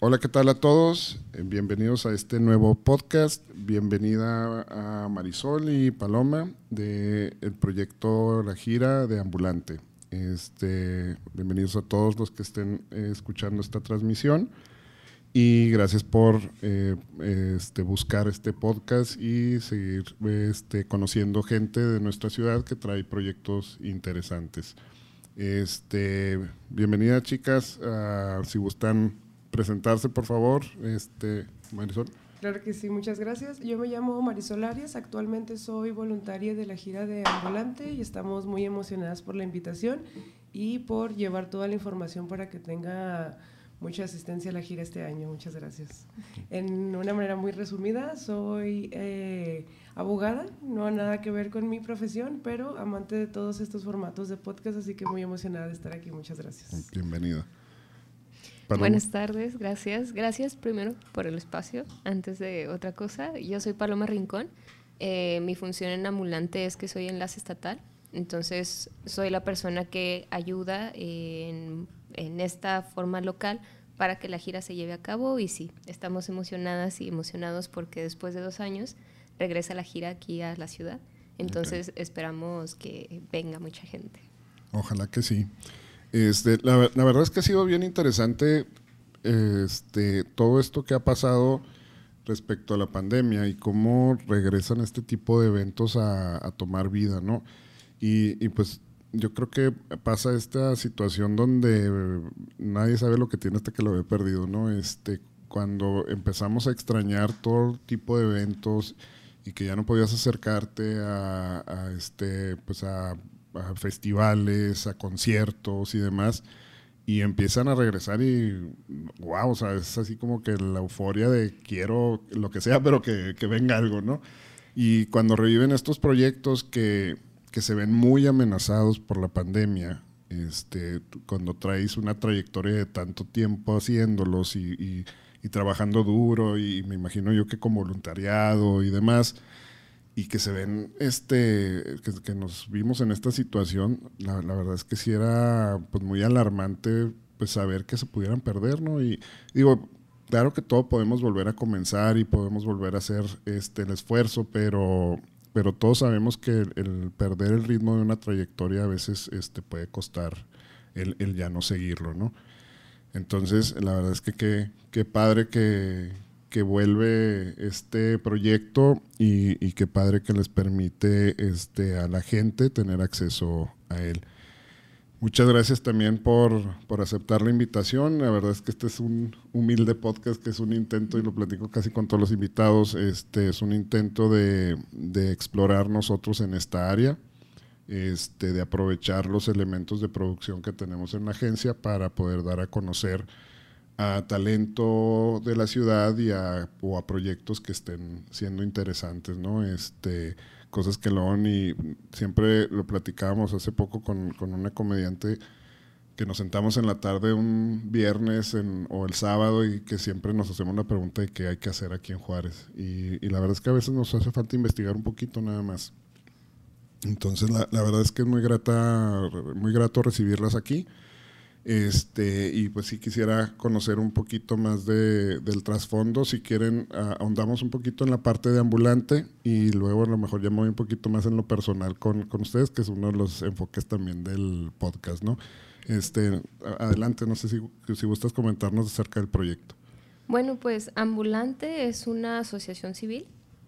Hola, ¿qué tal a todos? Eh, bienvenidos a este nuevo podcast. Bienvenida a Marisol y Paloma del el proyecto La Gira de Ambulante. Este, bienvenidos a todos los que estén eh, escuchando esta transmisión y gracias por eh, este, buscar este podcast y seguir este, conociendo gente de nuestra ciudad que trae proyectos interesantes. Este, bienvenida chicas, si gustan presentarse, por favor, este, Marisol. Claro que sí, muchas gracias. Yo me llamo Marisol Arias, actualmente soy voluntaria de la gira de Ambulante y estamos muy emocionadas por la invitación y por llevar toda la información para que tenga mucha asistencia a la gira este año. Muchas gracias. En una manera muy resumida, soy eh, abogada, no ha nada que ver con mi profesión, pero amante de todos estos formatos de podcast, así que muy emocionada de estar aquí. Muchas gracias. Bienvenida. Buenas tardes, gracias. Gracias primero por el espacio. Antes de otra cosa, yo soy Paloma Rincón. Eh, mi función en ambulante es que soy enlace estatal. Entonces, soy la persona que ayuda en, en esta forma local para que la gira se lleve a cabo. Y sí, estamos emocionadas y emocionados porque después de dos años regresa la gira aquí a la ciudad. Entonces, esperamos que venga mucha gente. Ojalá que sí. Este, la, verdad es que ha sido bien interesante este, todo esto que ha pasado respecto a la pandemia y cómo regresan este tipo de eventos a, tomar vida, ¿no? Y, pues yo creo que pasa esta situación donde nadie sabe lo que tiene hasta que lo ve perdido, ¿no? Este, cuando empezamos a extrañar todo tipo de eventos y que ya no podías acercarte a, este, pues a a festivales, a conciertos y demás, y empiezan a regresar y, wow, o sea, es así como que la euforia de quiero lo que sea, pero que, venga algo, ¿no? Y cuando reviven estos proyectos que, que se ven muy amenazados por la pandemia, este, cuando traes una trayectoria de tanto tiempo haciéndolos y, y, y, trabajando duro y me imagino yo que con voluntariado y demás, y que se ven, este, que, nos vimos en esta situación, la, verdad es que sí era pues muy alarmante pues saber que se pudieran perder, ¿no? Y digo, claro que todo podemos volver a comenzar y podemos volver a hacer este, el esfuerzo, pero, pero todos sabemos que el, perder el ritmo de una trayectoria a veces este, puede costar el, el ya no seguirlo, ¿no? Entonces, la verdad es que qué padre que, que vuelve este proyecto y, y qué padre que les permite este, a la gente tener acceso a él. Muchas gracias también por, por, aceptar la invitación. La verdad es que este es un humilde podcast que es un intento, y lo platico casi con todos los invitados, este es un intento de, de explorar nosotros en esta área, este, de aprovechar los elementos de producción que tenemos en la agencia para poder dar a conocer a talento de la ciudad y a, o a proyectos que estén siendo interesantes, ¿no? Este, cosas que lo y siempre lo platicábamos hace poco con, con, una comediante que nos sentamos en la tarde un viernes o el sábado y que siempre nos hacemos la pregunta de qué hay que hacer aquí en Juárez. Y, y, la verdad es que a veces nos hace falta investigar un poquito nada más. Entonces la, la verdad es que es muy grata, muy grato recibirlas aquí. Este, y pues sí quisiera conocer un poquito más de, del trasfondo. Si quieren, ahondamos un poquito en la parte de ambulante y luego a lo mejor ya me voy un poquito más en lo personal con, con ustedes, que es uno de los enfoques también del podcast, ¿no? Este, adelante, no sé si, si gustas comentarnos acerca del proyecto. Bueno, pues Ambulante es una asociación civil,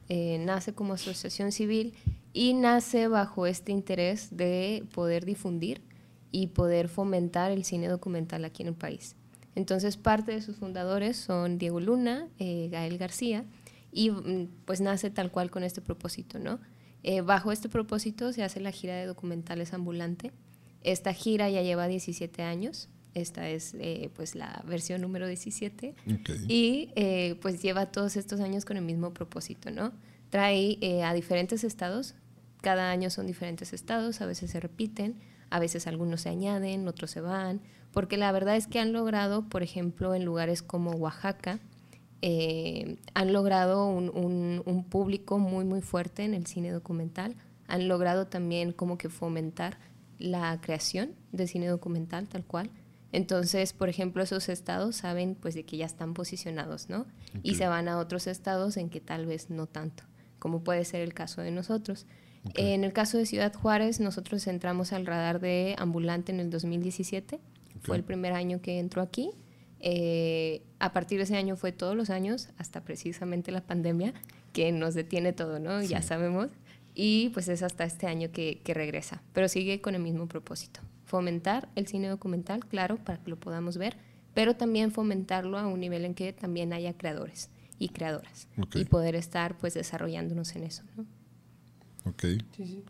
eh, nace como asociación civil y nace bajo este interés de poder difundir y poder fomentar el cine documental aquí en el país. Entonces, parte de sus fundadores son Diego Luna, eh, Gael García, y mm, pues nace tal cual con este propósito, ¿no? Eh, bajo este propósito se hace la gira de documentales ambulante. Esta gira ya lleva 17 años, esta es eh, pues la versión número 17, y pues lleva todos estos años con el mismo propósito, ¿no? Trae a diferentes estados, cada año son diferentes estados, a veces se repiten, a veces algunos se añaden, otros se van, porque la verdad es que han logrado, por ejemplo, en lugares como Oaxaca, eh, han logrado un, un, público muy, muy fuerte en el cine documental, han logrado también como que fomentar la creación de cine documental tal cual. Entonces, por ejemplo, esos estados saben pues de que ya están posicionados, ¿no? Y se van a otros estados en que tal vez no tanto, como puede ser el caso de nosotros. En el caso de Ciudad Juárez, nosotros entramos al radar de ambulante en el 2017. Fue el primer año que entró aquí. Eh, a partir de ese año fue todos los años, hasta precisamente la pandemia, que nos detiene todo, ¿no? Ya sabemos. Y pues es hasta este año que, que regresa, pero sigue con el mismo propósito. Fomentar el cine documental, claro, para que lo podamos ver, pero también fomentarlo a un nivel en que también haya creadores y creadoras y poder estar pues desarrollándonos en eso, ¿no? Ok. Sí, sí.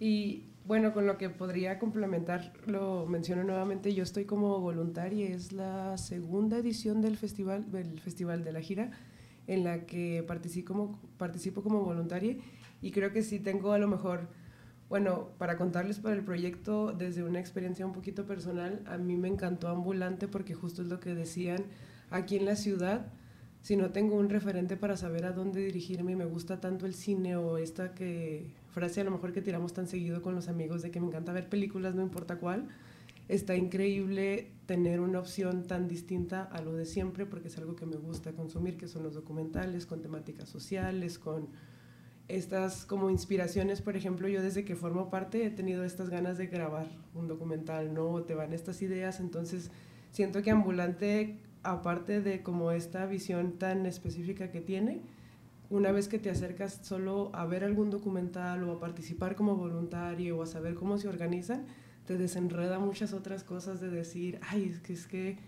Y bueno, con lo que podría complementar, lo menciono nuevamente, yo estoy como voluntaria, es la segunda edición del festival, del festival de la gira, en la que participo como, participo como voluntaria y creo que sí tengo a lo mejor, bueno, para contarles para el proyecto desde una experiencia un poquito personal, a mí me encantó Ambulante porque justo es lo que decían aquí en la ciudad, si no tengo un referente para saber a dónde dirigirme y me gusta tanto el cine o esta que frase a lo mejor que tiramos tan seguido con los amigos de que me encanta ver películas no importa cuál, está increíble tener una opción tan distinta a lo de siempre porque es algo que me gusta consumir, que son los documentales con temáticas sociales, con estas como inspiraciones, por ejemplo, yo desde que formo parte he tenido estas ganas de grabar un documental, ¿no? Te van estas ideas, entonces siento que Ambulante aparte de como esta visión tan específica que tiene, una vez que te acercas solo a ver algún documental o a participar como voluntario o a saber cómo se organizan, te desenreda muchas otras cosas de decir, ay, es que es que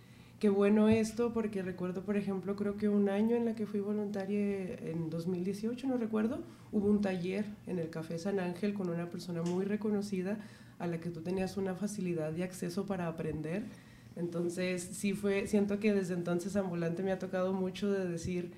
qué bueno esto, porque recuerdo, por ejemplo, creo que un año en la que fui voluntaria en 2018, no recuerdo, hubo un taller en el Café San Ángel con una persona muy reconocida a la que tú tenías una facilidad de acceso para aprender entonces, sí fue, siento que desde entonces ambulante me ha tocado mucho de decir,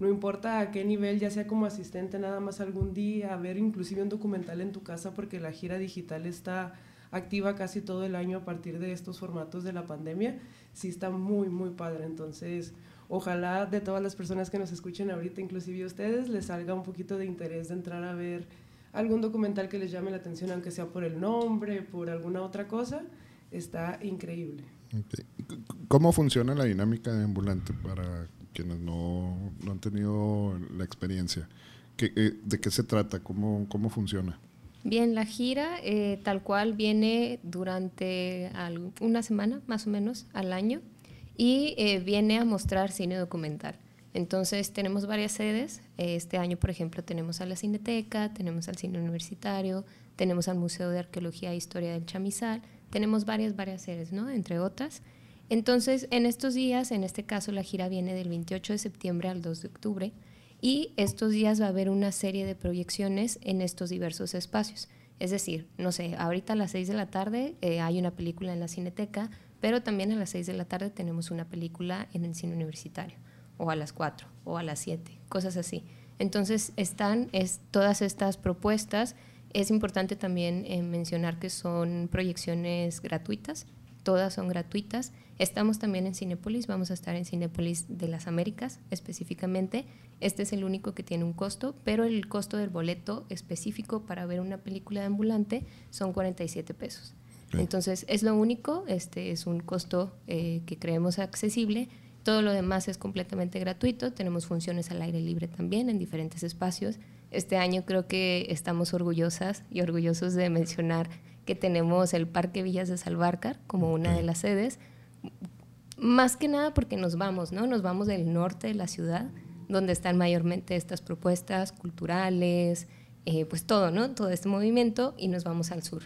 no importa a qué nivel, ya sea como asistente nada más algún día, a ver inclusive un documental en tu casa porque la gira digital está activa casi todo el año a partir de estos formatos de la pandemia, sí está muy, muy padre. Entonces, ojalá de todas las personas que nos escuchen ahorita, inclusive ustedes, les salga un poquito de interés de entrar a ver algún documental que les llame la atención, aunque sea por el nombre, por alguna otra cosa, está increíble. ¿Cómo funciona la dinámica de ambulante para quienes no, no han tenido la experiencia? ¿Qué, eh, ¿De qué se trata? ¿Cómo, cómo funciona? Bien, la gira eh, tal cual viene durante una semana más o menos al año y eh, viene a mostrar cine documental. Entonces tenemos varias sedes. Este año, por ejemplo, tenemos a la Cineteca, tenemos al Cine Universitario, tenemos al Museo de Arqueología e Historia del Chamizal, tenemos varias, varias sedes, ¿no? Entre otras. Entonces, en estos días, en este caso la gira viene del 28 de septiembre al 2 de octubre y estos días va a haber una serie de proyecciones en estos diversos espacios. Es decir, no sé, ahorita a las 6 de la tarde eh, hay una película en la Cineteca, pero también a las 6 de la tarde tenemos una película en el cine universitario, o a las 4, o a las 7, cosas así. Entonces están es, todas estas propuestas es importante también eh, mencionar que son proyecciones gratuitas, todas son gratuitas. Estamos también en Cinepolis, vamos a estar en Cinepolis de las Américas específicamente. Este es el único que tiene un costo, pero el costo del boleto específico para ver una película de ambulante son 47 pesos. Entonces es lo único, este es un costo eh, que creemos accesible. Todo lo demás es completamente gratuito. Tenemos funciones al aire libre también en diferentes espacios. Este año creo que estamos orgullosas y orgullosos de mencionar que tenemos el Parque Villas de Salvarcar como una de las sedes, más que nada porque nos vamos, ¿no? Nos vamos del norte de la ciudad, donde están mayormente estas propuestas culturales, eh, pues todo, ¿no? Todo este movimiento y nos vamos al sur.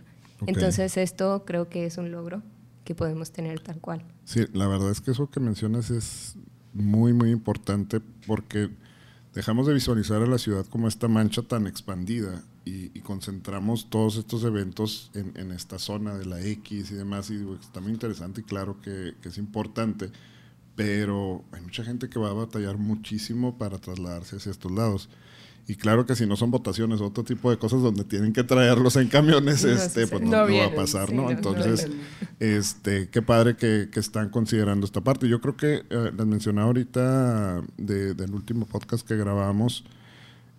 Entonces esto creo que es un logro que podemos tener tal cual. Sí, la verdad es que eso que mencionas es muy, muy importante porque dejamos de visualizar a la ciudad como esta mancha tan expandida y, concentramos todos estos eventos en, esta zona de la X y demás. Y digo, está muy interesante y claro que, que es importante, pero hay mucha gente que va a batallar muchísimo para trasladarse hacia estos lados. Y claro que si no son votaciones, otro tipo de cosas donde tienen que traerlos en camiones, este, pues no, va a pasar, ¿no? Entonces, este, qué padre que, que, están considerando esta parte. Yo creo que eh, les mencionaba ahorita del último podcast que grabamos,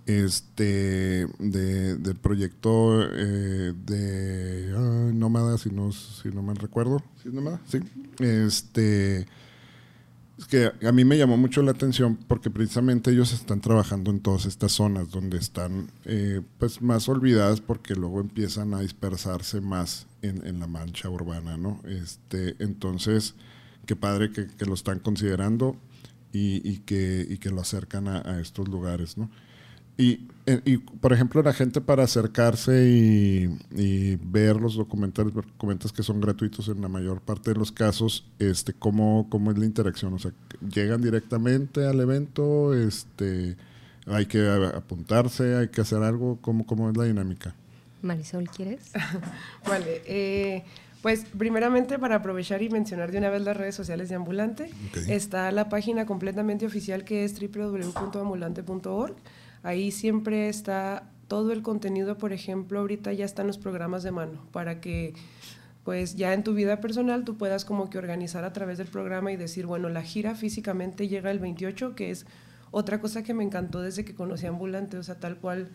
este de, del proyecto eh, de Nómada, si no, si no me recuerdo. ¿Sí Nómada? Sí. Este, es que a mí me llamó mucho la atención porque precisamente ellos están trabajando en todas estas zonas donde están eh, pues más olvidadas porque luego empiezan a dispersarse más en, en la mancha urbana, ¿no? Este, entonces, qué padre que, que lo están considerando y, y, que, y que lo acercan a, a estos lugares, ¿no? Y, y, por ejemplo, la gente para acercarse y, y, ver los documentales, comentas que son gratuitos en la mayor parte de los casos, este, ¿cómo, ¿cómo es la interacción? O sea, ¿llegan directamente al evento? Este, ¿Hay que apuntarse? ¿Hay que hacer algo? ¿Cómo, cómo es la dinámica? Marisol, ¿quieres? vale. Eh, pues primeramente para aprovechar y mencionar de una vez las redes sociales de Ambulante, okay. está la página completamente oficial que es www.ambulante.org. Ahí siempre está todo el contenido, por ejemplo, ahorita ya están los programas de mano para que pues ya en tu vida personal tú puedas como que organizar a través del programa y decir, bueno, la gira físicamente llega el 28, que es otra cosa que me encantó desde que conocí Ambulante, o sea, tal cual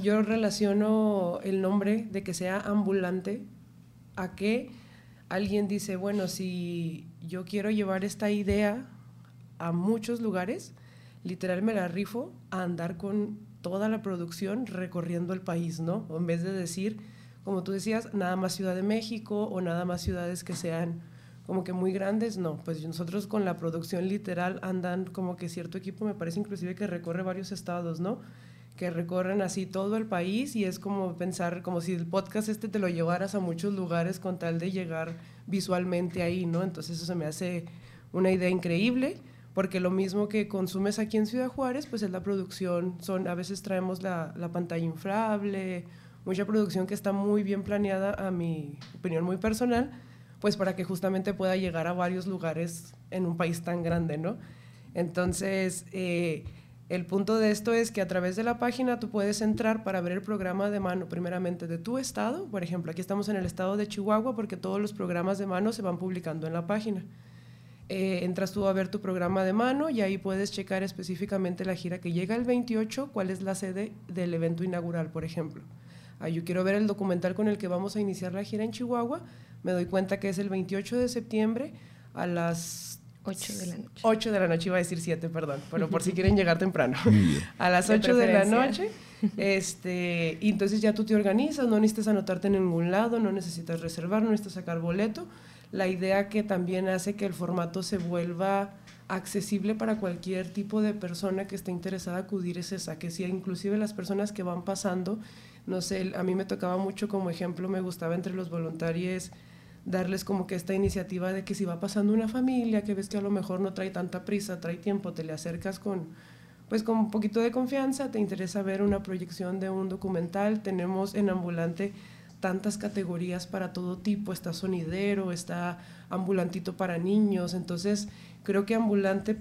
yo relaciono el nombre de que sea ambulante a que alguien dice, bueno, si yo quiero llevar esta idea a muchos lugares, literal me la rifo a andar con toda la producción recorriendo el país, ¿no? En vez de decir, como tú decías, nada más Ciudad de México o nada más ciudades que sean como que muy grandes, no, pues nosotros con la producción literal andan como que cierto equipo, me parece inclusive que recorre varios estados, ¿no? Que recorren así todo el país y es como pensar, como si el podcast este te lo llevaras a muchos lugares con tal de llegar visualmente ahí, ¿no? Entonces eso se me hace una idea increíble porque lo mismo que consumes aquí en Ciudad Juárez, pues es la producción, son, a veces traemos la, la, pantalla inflable, mucha producción que está muy bien planeada, a mi opinión muy personal, pues para que justamente pueda llegar a varios lugares en un país tan grande, ¿no? Entonces, eh, el punto de esto es que a través de la página tú puedes entrar para ver el programa de mano, primeramente de tu estado, por ejemplo, aquí estamos en el estado de Chihuahua porque todos los programas de mano se van publicando en la página. Eh, entras tú a ver tu programa de mano y ahí puedes checar específicamente la gira que llega el 28, cuál es la sede del evento inaugural, por ejemplo. Ah, yo quiero ver el documental con el que vamos a iniciar la gira en Chihuahua, me doy cuenta que es el 28 de septiembre a las 8 de la noche. 8 de la noche, iba a decir 7, perdón, pero por si quieren llegar temprano. A las 8 de, de la noche. Este, y entonces ya tú te organizas, no necesitas anotarte en ningún lado, no necesitas reservar, no necesitas sacar boleto la idea que también hace que el formato se vuelva accesible para cualquier tipo de persona que esté interesada en acudir es esa, que si inclusive las personas que van pasando, no sé, a mí me tocaba mucho como ejemplo, me gustaba entre los voluntarios darles como que esta iniciativa de que si va pasando una familia, que ves que a lo mejor no trae tanta prisa, trae tiempo, te le acercas con pues con un poquito de confianza, te interesa ver una proyección de un documental, tenemos en ambulante tantas categorías para todo tipo, está sonidero, está ambulantito para niños, entonces creo que ambulante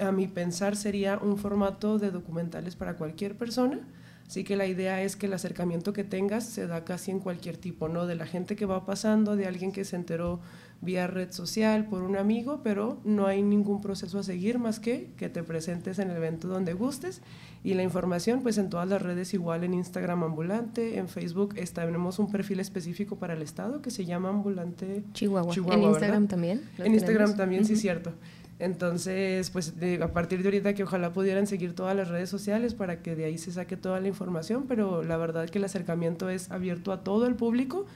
a mi pensar sería un formato de documentales para cualquier persona, así que la idea es que el acercamiento que tengas se da casi en cualquier tipo, ¿no? De la gente que va pasando, de alguien que se enteró vía red social por un amigo, pero no hay ningún proceso a seguir más que que te presentes en el evento donde gustes y la información, pues en todas las redes igual, en Instagram Ambulante, en Facebook tenemos un perfil específico para el estado que se llama Ambulante Chihuahua. Chihuahua en Instagram ¿verdad? también. En Instagram también, uh -huh. sí, cierto. Entonces, pues de, a partir de ahorita que ojalá pudieran seguir todas las redes sociales para que de ahí se saque toda la información, pero la verdad que el acercamiento es abierto a todo el público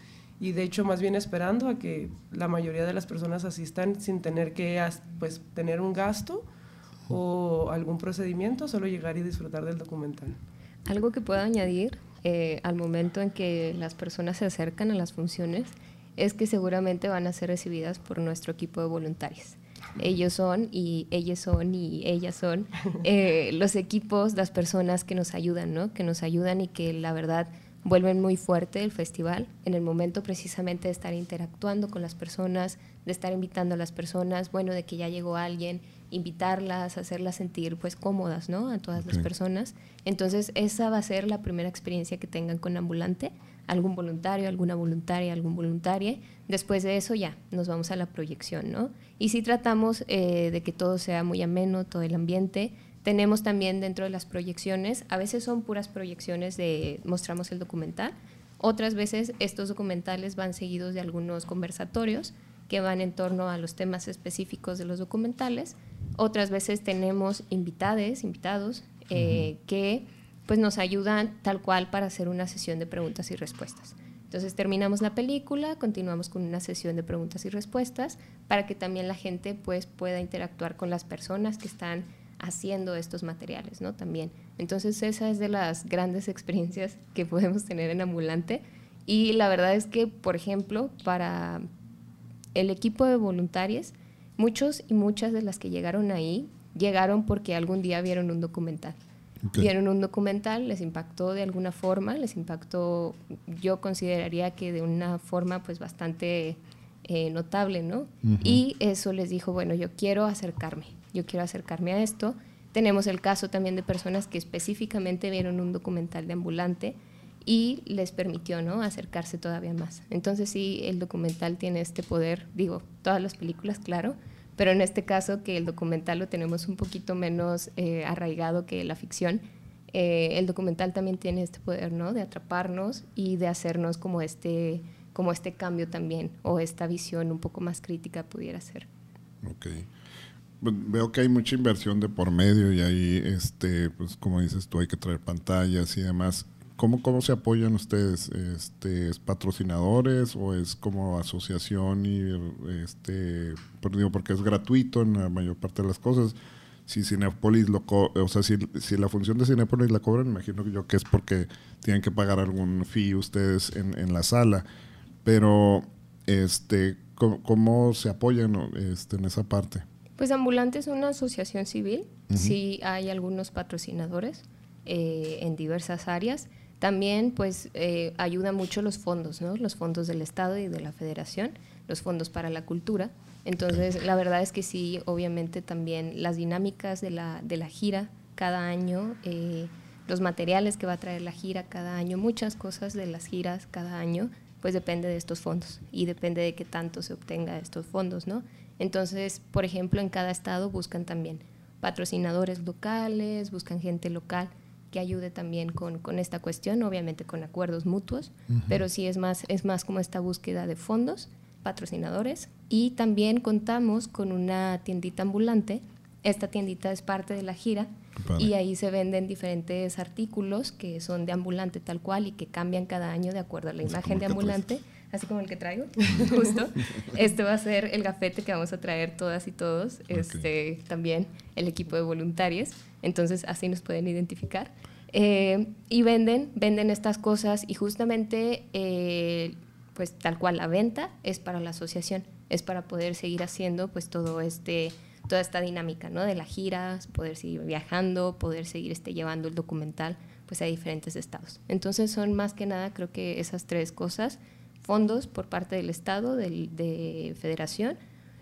y de hecho más bien esperando a que la mayoría de las personas asistan sin tener que pues, tener un gasto o algún procedimiento, solo llegar y disfrutar del documental. Algo que puedo añadir eh, al momento en que las personas se acercan a las funciones es que seguramente van a ser recibidas por nuestro equipo de voluntarios. Ellos son y ellas son y ellas son eh, los equipos, las personas que nos ayudan, ¿no? Que nos ayudan y que la verdad vuelven muy fuerte el festival en el momento precisamente de estar interactuando con las personas, de estar invitando a las personas, bueno, de que ya llegó alguien, invitarlas, hacerlas sentir pues cómodas, ¿no? A todas okay. las personas. Entonces, esa va a ser la primera experiencia que tengan con Ambulante, algún voluntario, alguna voluntaria, algún voluntaria. Después de eso ya nos vamos a la proyección, ¿no? Y si tratamos eh, de que todo sea muy ameno, todo el ambiente, tenemos también dentro de las proyecciones, a veces son puras proyecciones de mostramos el documental, otras veces estos documentales van seguidos de algunos conversatorios que van en torno a los temas específicos de los documentales. Otras veces tenemos invitades, invitados, eh, que pues nos ayudan tal cual para hacer una sesión de preguntas y respuestas. Entonces terminamos la película, continuamos con una sesión de preguntas y respuestas para que también la gente pues pueda interactuar con las personas que están haciendo estos materiales, ¿no? También. Entonces esa es de las grandes experiencias que podemos tener en Ambulante y la verdad es que, por ejemplo, para el equipo de voluntarios, muchos y muchas de las que llegaron ahí llegaron porque algún día vieron un documental. Vieron un documental, les impactó de alguna forma, les impactó, yo consideraría que de una forma pues bastante eh, notable, ¿no? Y eso les dijo, bueno, yo quiero acercarme, yo quiero acercarme a esto. Tenemos el caso también de personas que específicamente vieron un documental de ambulante y les permitió ¿no? acercarse todavía más. Entonces sí, el documental tiene este poder, digo, todas las películas, claro, pero en este caso que el documental lo tenemos un poquito menos eh, arraigado que la ficción, eh, el documental también tiene este poder ¿no? de atraparnos y de hacernos como este, como este cambio también, o esta visión un poco más crítica pudiera ser. Ok. Veo que hay mucha inversión de por medio y ahí, este, pues como dices tú, hay que traer pantallas y demás. ¿Cómo, ¿Cómo se apoyan ustedes? Este, ¿Es patrocinadores o es como asociación? y este digo, Porque es gratuito en la mayor parte de las cosas. Si Cinepolis lo o sea, si, si, la función de Cinepolis la cobran, imagino yo que es porque tienen que pagar algún fee ustedes en, en la sala. Pero, este, ¿cómo, se apoyan este, en esa parte? Pues Ambulante es una asociación civil. Sí hay algunos patrocinadores eh, en diversas áreas también pues eh, ayuda mucho los fondos, ¿no? los fondos del Estado y de la Federación, los fondos para la cultura. Entonces, la verdad es que sí, obviamente también las dinámicas de la, de la gira cada año, eh, los materiales que va a traer la gira cada año, muchas cosas de las giras cada año, pues depende de estos fondos y depende de qué tanto se obtenga estos fondos, ¿no? Entonces, por ejemplo, en cada estado buscan también patrocinadores locales, buscan gente local que ayude también con, con, esta cuestión, obviamente con acuerdos mutuos, pero sí es más, es más como esta búsqueda de fondos, patrocinadores, y también contamos con una tiendita ambulante. Esta tiendita es parte de la gira y ahí se venden diferentes artículos que son de ambulante tal cual y que cambian cada año de acuerdo a la imagen de ambulante así como el que traigo, justo. Este va a ser el gafete que vamos a traer todas y todos, este, también el equipo de voluntarios, entonces así nos pueden identificar. Eh, y venden, venden estas cosas y justamente, eh, pues tal cual la venta es para la asociación, es para poder seguir haciendo pues todo este toda esta dinámica ¿no? de las giras, poder seguir viajando, poder seguir este, llevando el documental pues a diferentes estados. Entonces son más que nada creo que esas tres cosas fondos por parte del Estado, del, de Federación,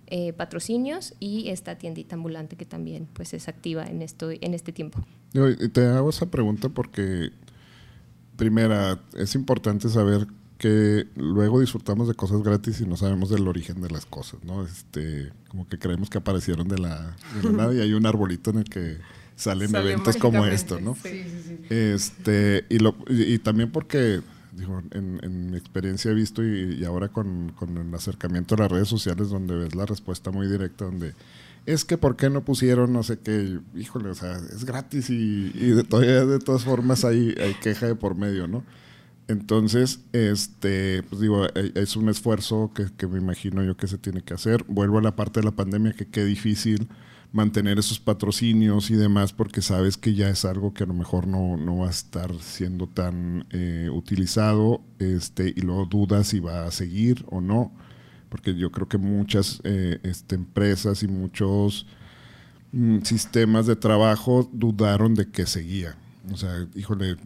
eh, patrocinios y esta tiendita ambulante que también pues es activa en esto en este tiempo. Te hago esa pregunta porque primera es importante saber que luego disfrutamos de cosas gratis y no sabemos del origen de las cosas, ¿no? Este, como que creemos que aparecieron de la, nada y hay un arbolito en el que salen eventos como esto, ¿no? Sí, sí, sí. Este, y, lo, y también porque digo, en, mi experiencia he visto y, ahora con, el acercamiento a las redes sociales donde ves la respuesta muy directa, donde es que ¿por qué no pusieron no sé qué? Híjole, o sea, es gratis y, de, todavía de todas formas hay, hay queja de por medio, ¿no? Entonces, este, pues digo, es un esfuerzo que, que, me imagino yo que se tiene que hacer. Vuelvo a la parte de la pandemia, que qué difícil mantener esos patrocinios y demás porque sabes que ya es algo que a lo mejor no, no va a estar siendo tan eh, utilizado este, y luego dudas si va a seguir o no, porque yo creo que muchas eh, este, empresas y muchos mm, sistemas de trabajo dudaron de que seguía. O sea, híjole,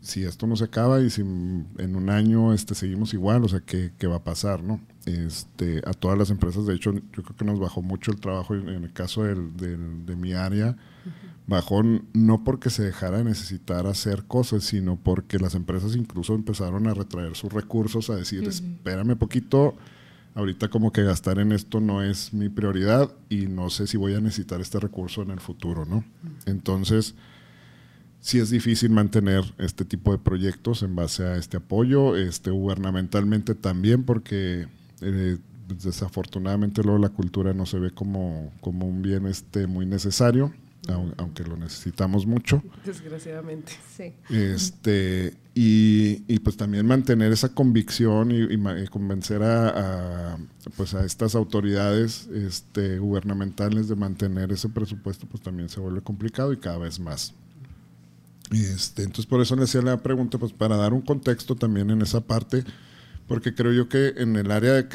si esto no se acaba y si en un año este, seguimos igual, o sea, ¿qué, qué va a pasar, no? Este, a todas las empresas, de hecho, yo creo que nos bajó mucho el trabajo en, el caso del, de mi área, bajó no porque se dejara de necesitar hacer cosas, sino porque las empresas incluso empezaron a retraer sus recursos, a decir, espérame poquito, ahorita como que gastar en esto no es mi prioridad y no sé si voy a necesitar este recurso en el futuro, ¿no? Entonces, sí es difícil mantener este tipo de proyectos en base a este apoyo, este gubernamentalmente también porque eh, desafortunadamente luego la cultura no se ve como, como un bien este muy necesario aunque lo necesitamos mucho. Desgraciadamente. Sí. Este, y, y, pues también mantener esa convicción y, convencer a, pues a estas autoridades este, gubernamentales de mantener ese presupuesto, pues también se vuelve complicado y cada vez más. Este, entonces por eso le hacía la pregunta, pues para dar un contexto también en esa parte, porque creo yo que en el área de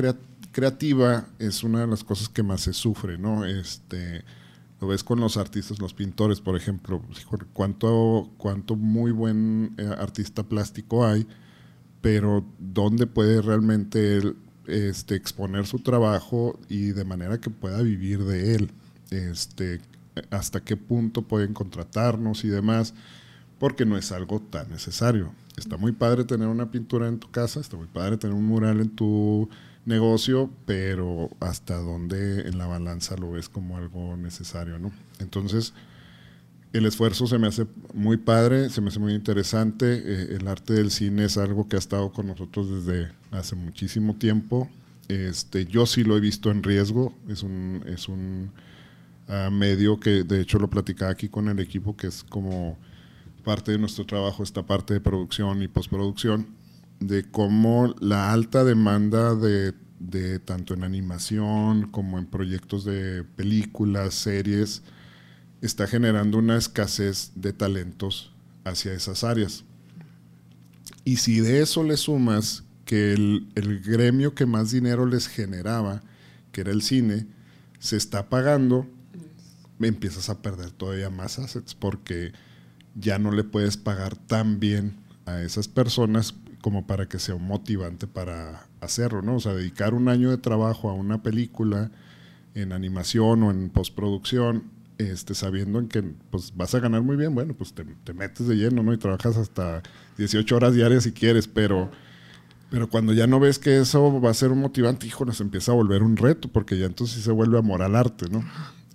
creativa es una de las cosas que más se sufre, ¿no? Este, lo ves con los artistas, los pintores, por ejemplo, cuánto, cuánto muy buen eh, artista plástico hay, pero dónde puede realmente él, este, exponer su trabajo y de manera que pueda vivir de él, este, hasta qué punto pueden contratarnos y demás, porque no es algo tan necesario. Está muy padre tener una pintura en tu casa, está muy padre tener un mural en tu negocio, pero hasta dónde en la balanza lo ves como algo necesario, ¿no? Entonces, el esfuerzo se me hace muy padre, se me hace muy interesante. Eh, el arte del cine es algo que ha estado con nosotros desde hace muchísimo tiempo. Este, yo sí lo he visto en riesgo, es un, es un ah, medio que de hecho lo platicaba aquí con el equipo, que es como parte de nuestro trabajo, esta parte de producción y postproducción de cómo la alta demanda de, tanto en animación como en proyectos de películas, series, está generando una escasez de talentos hacia esas áreas. Y si de eso le sumas que el, el gremio que más dinero les generaba, que era el cine, se está pagando, empiezas a perder todavía más assets porque ya no le puedes pagar tan bien a esas personas como para que sea un motivante para hacerlo, ¿no? O sea, dedicar un año de trabajo a una película en animación o en postproducción, este, sabiendo en que pues, vas a ganar muy bien, bueno, pues te, metes de lleno, ¿no? Y trabajas hasta 18 horas diarias si quieres, pero, pero cuando ya no ves que eso va a ser un motivante, hijo, nos empieza a volver un reto, porque ya entonces se vuelve amor al arte, ¿no?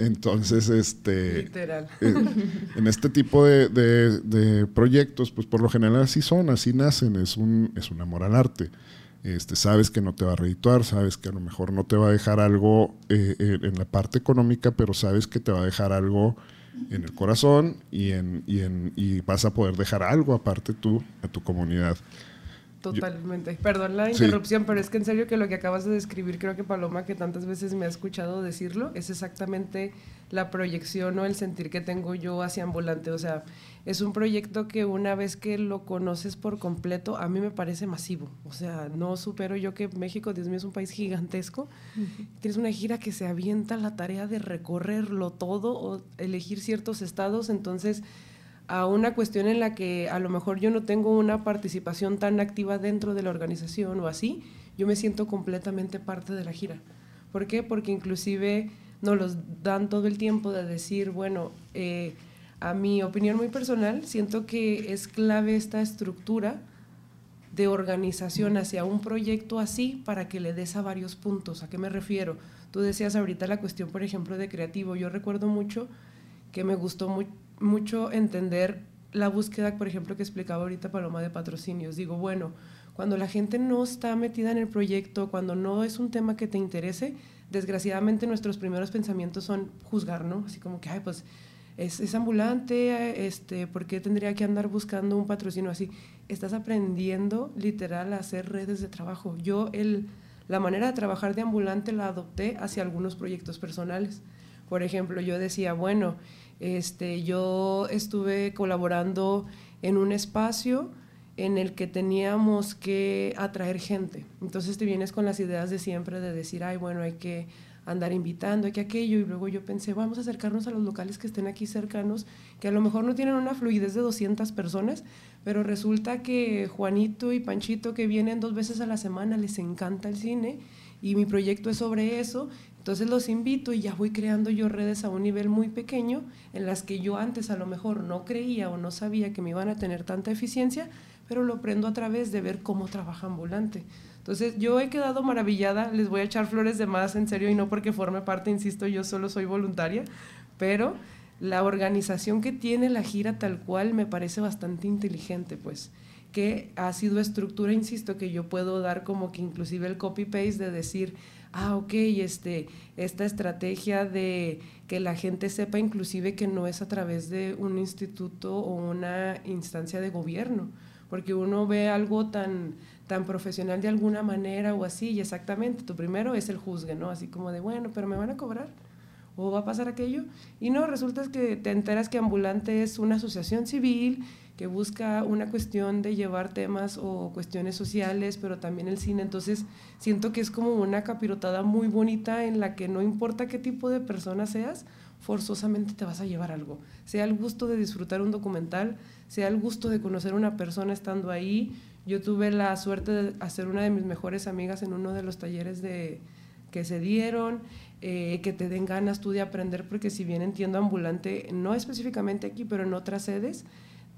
Entonces, este, Literal. Eh, en este tipo de, proyectos, pues por lo general así son, así nacen, es un, es un amor al arte. Este, sabes que no te va a redituar, sabes que a lo mejor no te va a dejar algo eh, en la parte económica, pero sabes que te va a dejar algo en el corazón y, en, y, en, y vas a poder dejar algo aparte tú a tu comunidad. Totalmente. Perdón la interrupción, pero es que en serio que lo que acabas de describir, creo que Paloma, que tantas veces me ha escuchado decirlo, es exactamente la proyección o el sentir que tengo yo hacia Ambulante. O sea, es un proyecto que una vez que lo conoces por completo, a mí me parece masivo. O sea, no supero yo que México, Dios mío, es un país gigantesco. Tienes una gira que se avienta la tarea de recorrerlo todo o elegir ciertos estados, entonces a una cuestión en la que a lo mejor yo no tengo una participación tan activa dentro de la organización o así, yo me siento completamente parte de la gira. ¿Por qué? Porque inclusive nos los dan todo el tiempo de decir, bueno, eh, a mi opinión muy personal, siento que es clave esta estructura de organización hacia un proyecto así para que le des a varios puntos. ¿A qué me refiero? Tú decías ahorita la cuestión, por ejemplo, de creativo. Yo recuerdo mucho que me gustó mucho mucho entender la búsqueda, por ejemplo, que explicaba ahorita Paloma de patrocinios. Digo, bueno, cuando la gente no está metida en el proyecto, cuando no es un tema que te interese, desgraciadamente nuestros primeros pensamientos son juzgar, ¿no? Así como que, ay, pues es, es ambulante, este, ¿por qué tendría que andar buscando un patrocinio así? Estás aprendiendo literal a hacer redes de trabajo. Yo el, la manera de trabajar de ambulante la adopté hacia algunos proyectos personales. Por ejemplo, yo decía, bueno, este, yo estuve colaborando en un espacio en el que teníamos que atraer gente. Entonces te vienes con las ideas de siempre de decir, ay, bueno, hay que andar invitando, hay que aquello. Y luego yo pensé, vamos a acercarnos a los locales que estén aquí cercanos, que a lo mejor no tienen una fluidez de 200 personas, pero resulta que Juanito y Panchito, que vienen dos veces a la semana, les encanta el cine y mi proyecto es sobre eso entonces los invito y ya voy creando yo redes a un nivel muy pequeño en las que yo antes a lo mejor no creía o no sabía que me iban a tener tanta eficiencia, pero lo aprendo a través de ver cómo trabaja ambulante. Entonces yo he quedado maravillada, les voy a echar flores de más en serio y no porque forme parte, insisto, yo solo soy voluntaria, pero la organización que tiene la gira tal cual me parece bastante inteligente, pues que ha sido estructura, insisto, que yo puedo dar como que inclusive el copy-paste de decir, ah, ok, este, esta estrategia de que la gente sepa inclusive que no es a través de un instituto o una instancia de gobierno, porque uno ve algo tan, tan profesional de alguna manera o así, y exactamente, tu primero es el juzgue, ¿no? Así como de, bueno, pero me van a cobrar o va a pasar aquello. Y no, resulta que te enteras que Ambulante es una asociación civil que busca una cuestión de llevar temas o cuestiones sociales, pero también el cine. Entonces, siento que es como una capirotada muy bonita en la que no importa qué tipo de persona seas, forzosamente te vas a llevar algo. Sea el gusto de disfrutar un documental, sea el gusto de conocer una persona estando ahí. Yo tuve la suerte de hacer una de mis mejores amigas en uno de los talleres de, que se dieron, eh, que te den ganas tú de aprender, porque si bien entiendo ambulante, no específicamente aquí, pero en otras sedes,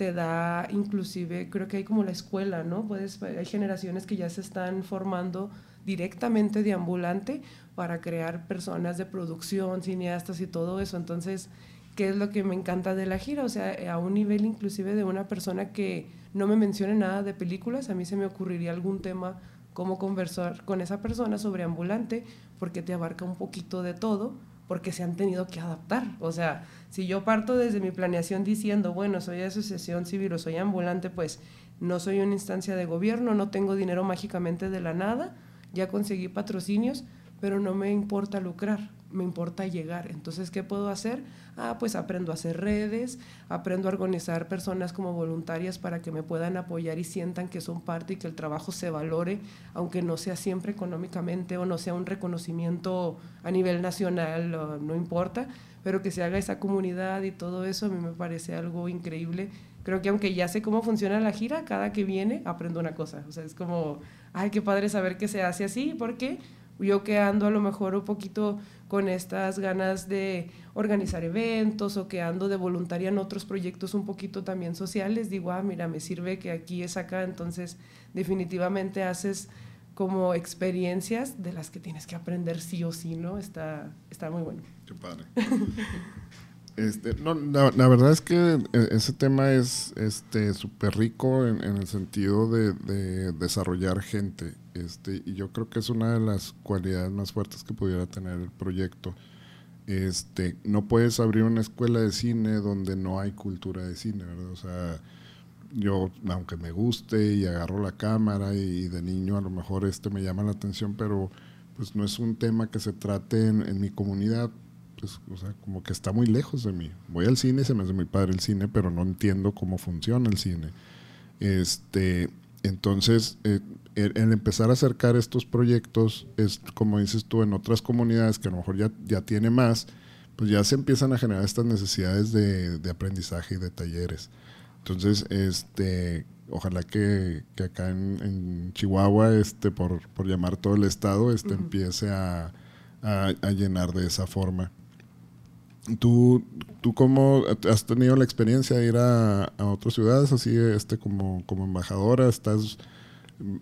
te da inclusive, creo que hay como la escuela, ¿no? Puedes, hay generaciones que ya se están formando directamente de ambulante para crear personas de producción, cineastas y todo eso. Entonces, ¿qué es lo que me encanta de la gira? O sea, a un nivel inclusive de una persona que no me mencione nada de películas, a mí se me ocurriría algún tema cómo conversar con esa persona sobre ambulante, porque te abarca un poquito de todo, porque se han tenido que adaptar. O sea, si yo parto desde mi planeación diciendo, bueno, soy asociación civil o soy ambulante, pues no soy una instancia de gobierno, no tengo dinero mágicamente de la nada, ya conseguí patrocinios, pero no me importa lucrar, me importa llegar. Entonces, ¿qué puedo hacer? Ah, pues aprendo a hacer redes, aprendo a organizar personas como voluntarias para que me puedan apoyar y sientan que son parte y que el trabajo se valore, aunque no sea siempre económicamente o no sea un reconocimiento a nivel nacional, no importa, pero que se haga esa comunidad y todo eso a mí me parece algo increíble. Creo que aunque ya sé cómo funciona la gira, cada que viene aprendo una cosa. O sea, es como, ay, qué padre saber que se hace así, porque yo que ando a lo mejor un poquito con estas ganas de organizar eventos o que ando de voluntaria en otros proyectos un poquito también sociales, digo, ah, mira, me sirve que aquí es acá, entonces definitivamente haces como experiencias de las que tienes que aprender sí o sí, ¿no? Está, está muy bueno. Qué padre. Este, no, la, verdad es que e, ese tema es este súper rico en, el sentido de, de, desarrollar gente. Este, y yo creo que es una de las cualidades más fuertes que pudiera tener el proyecto. Este, no puedes abrir una escuela de cine donde no hay cultura de cine, ¿verdad? O sea, yo, aunque me guste y agarro la cámara y, de niño a lo mejor este me llama la atención, pero pues no es un tema que se trate en mi comunidad pues, o sea, como que está muy lejos de mí. Voy al cine, se me hace muy padre el cine, pero no entiendo cómo funciona el cine. Este, entonces, eh, el, empezar a acercar estos proyectos, es como dices tú, en otras comunidades que a lo mejor ya, ya tiene más, pues ya se empiezan a generar estas necesidades de, aprendizaje y de talleres. Entonces, este, ojalá que, acá en, Chihuahua, este, por, llamar todo el estado, este, empiece a, a, llenar de esa forma. ¿Tú, ¿Tú cómo has tenido la experiencia de ir a, otras ciudades así este como, como embajadora? ¿Estás,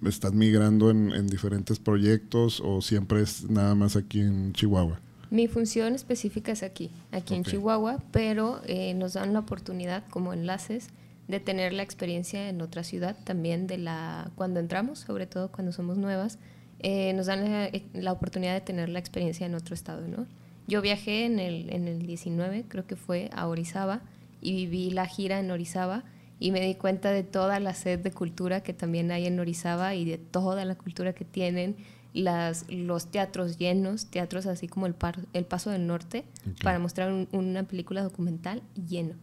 estás migrando en, diferentes proyectos o siempre es nada más aquí en Chihuahua? Mi función específica es aquí, aquí en Chihuahua, pero eh, nos dan la oportunidad como enlaces de tener la experiencia en otra ciudad también de la cuando entramos, sobre todo cuando somos nuevas, eh, nos dan la, la, oportunidad de tener la experiencia en otro estado, ¿no? Yo viajé en el, en el 19, creo que fue, a Orizaba y viví la gira en Orizaba y me di cuenta de toda la sed de cultura que también hay en Orizaba y de toda la cultura que tienen las, los teatros llenos, teatros así como el, el Paso del Norte, para mostrar una película documental lleno,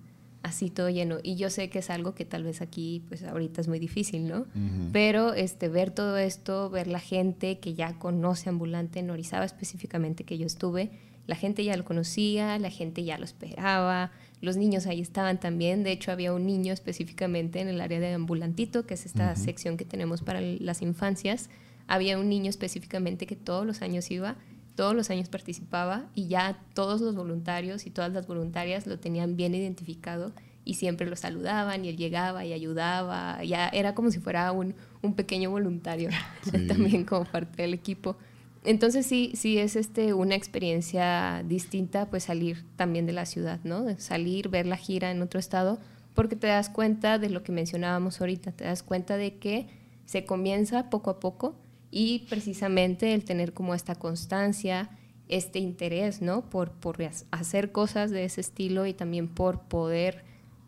así todo lleno. Y yo sé que es algo que tal vez aquí, pues ahorita es muy difícil, ¿no? Pero este, ver todo esto, ver la gente que ya conoce Ambulante en Orizaba específicamente, que yo estuve, la gente ya lo conocía, la gente ya lo esperaba, los niños ahí estaban también, de hecho había un niño específicamente en el área de ambulantito, que es esta sección que tenemos para las infancias, había un niño específicamente que todos los años iba, todos los años participaba y ya todos los voluntarios y todas las voluntarias lo tenían bien identificado y siempre lo saludaban y él llegaba y ayudaba, ya era como si fuera un, un pequeño voluntario también como parte del equipo. Entonces sí, sí es este, una experiencia distinta, pues salir también de la ciudad, ¿no? Salir, ver la gira en otro estado, porque te das cuenta de lo que mencionábamos ahorita, te das cuenta de que se comienza poco a poco y precisamente el tener como esta constancia, este interés, ¿no? Por, por hacer cosas de ese estilo y también por poder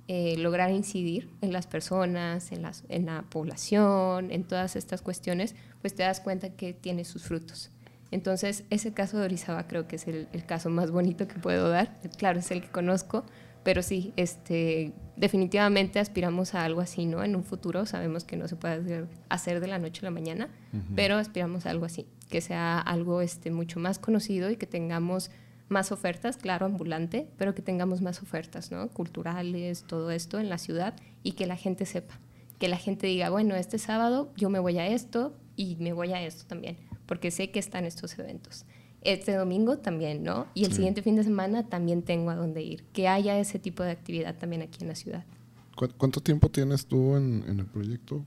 eh, lograr incidir en las personas, en, las, en la población, en todas estas cuestiones, pues te das cuenta que tiene sus frutos. Entonces, ese caso de Orizaba creo que es el, el, caso más bonito que puedo dar. Claro, es el que conozco, pero sí, este, definitivamente aspiramos a algo así, ¿no? En un futuro sabemos que no se puede hacer de la noche a la mañana, pero aspiramos a algo así, que sea algo este, mucho más conocido y que tengamos más ofertas, claro, ambulante, pero que tengamos más ofertas, ¿no? Culturales, todo esto en la ciudad y que la gente sepa, que la gente diga, bueno, este sábado yo me voy a esto y me voy a esto también, porque sé que están estos eventos este domingo también, ¿no? Y el siguiente fin de semana también tengo a dónde ir. Que haya ese tipo de actividad también aquí en la ciudad. ¿Cuánto tiempo tienes tú en, el proyecto?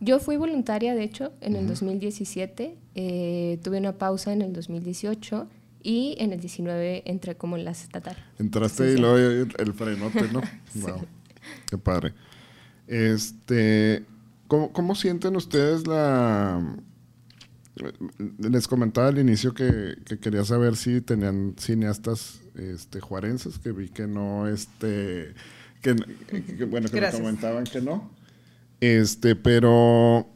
Yo fui voluntaria, de hecho, en el 2017. Eh, tuve una pausa en el 2018 y en el 19 entré como en la estatal. Entraste y luego el, frenote, ¿no? wow. Qué padre. Este, ¿cómo, ¿Cómo sienten ustedes la les comentaba al inicio que, quería saber si tenían cineastas este, juarenses, que vi que no, este, que, bueno, que me comentaban que no. Este, pero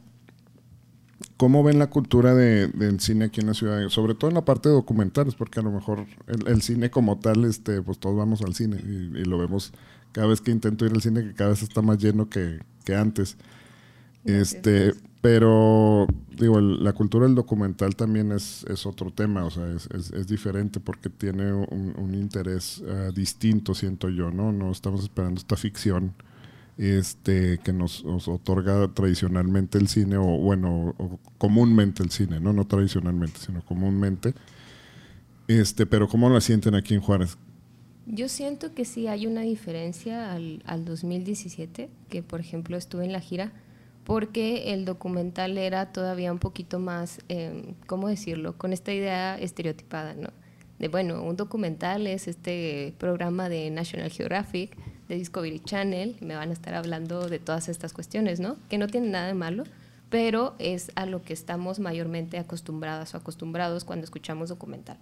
¿cómo ven la cultura del cine aquí en la ciudad? Sobre todo en la parte de documentales, porque a lo mejor el, cine como tal, este, pues todos vamos al cine y, lo vemos cada vez que intento ir al cine, que cada vez está más lleno que, que antes. Este, pero digo, la cultura del documental también es, es otro tema, o sea, es, es, diferente porque tiene un, interés ah, distinto, siento yo, ¿no? No estamos esperando esta ficción este, que nos, otorga tradicionalmente el cine, o bueno, o comúnmente el cine, ¿no? No tradicionalmente, sino comúnmente. Este, pero ¿cómo la sienten aquí en Juárez? Yo siento que sí hay una diferencia al, al 2017, que por ejemplo estuve en la gira porque el documental era todavía un poquito más, eh, ¿cómo decirlo?, con esta idea estereotipada, ¿no? De, bueno, un documental es este programa de National Geographic, de Discovery Channel, me van a estar hablando de todas estas cuestiones, ¿no? Que no tienen nada de malo, pero es a lo que estamos mayormente acostumbradas o acostumbrados cuando escuchamos documental.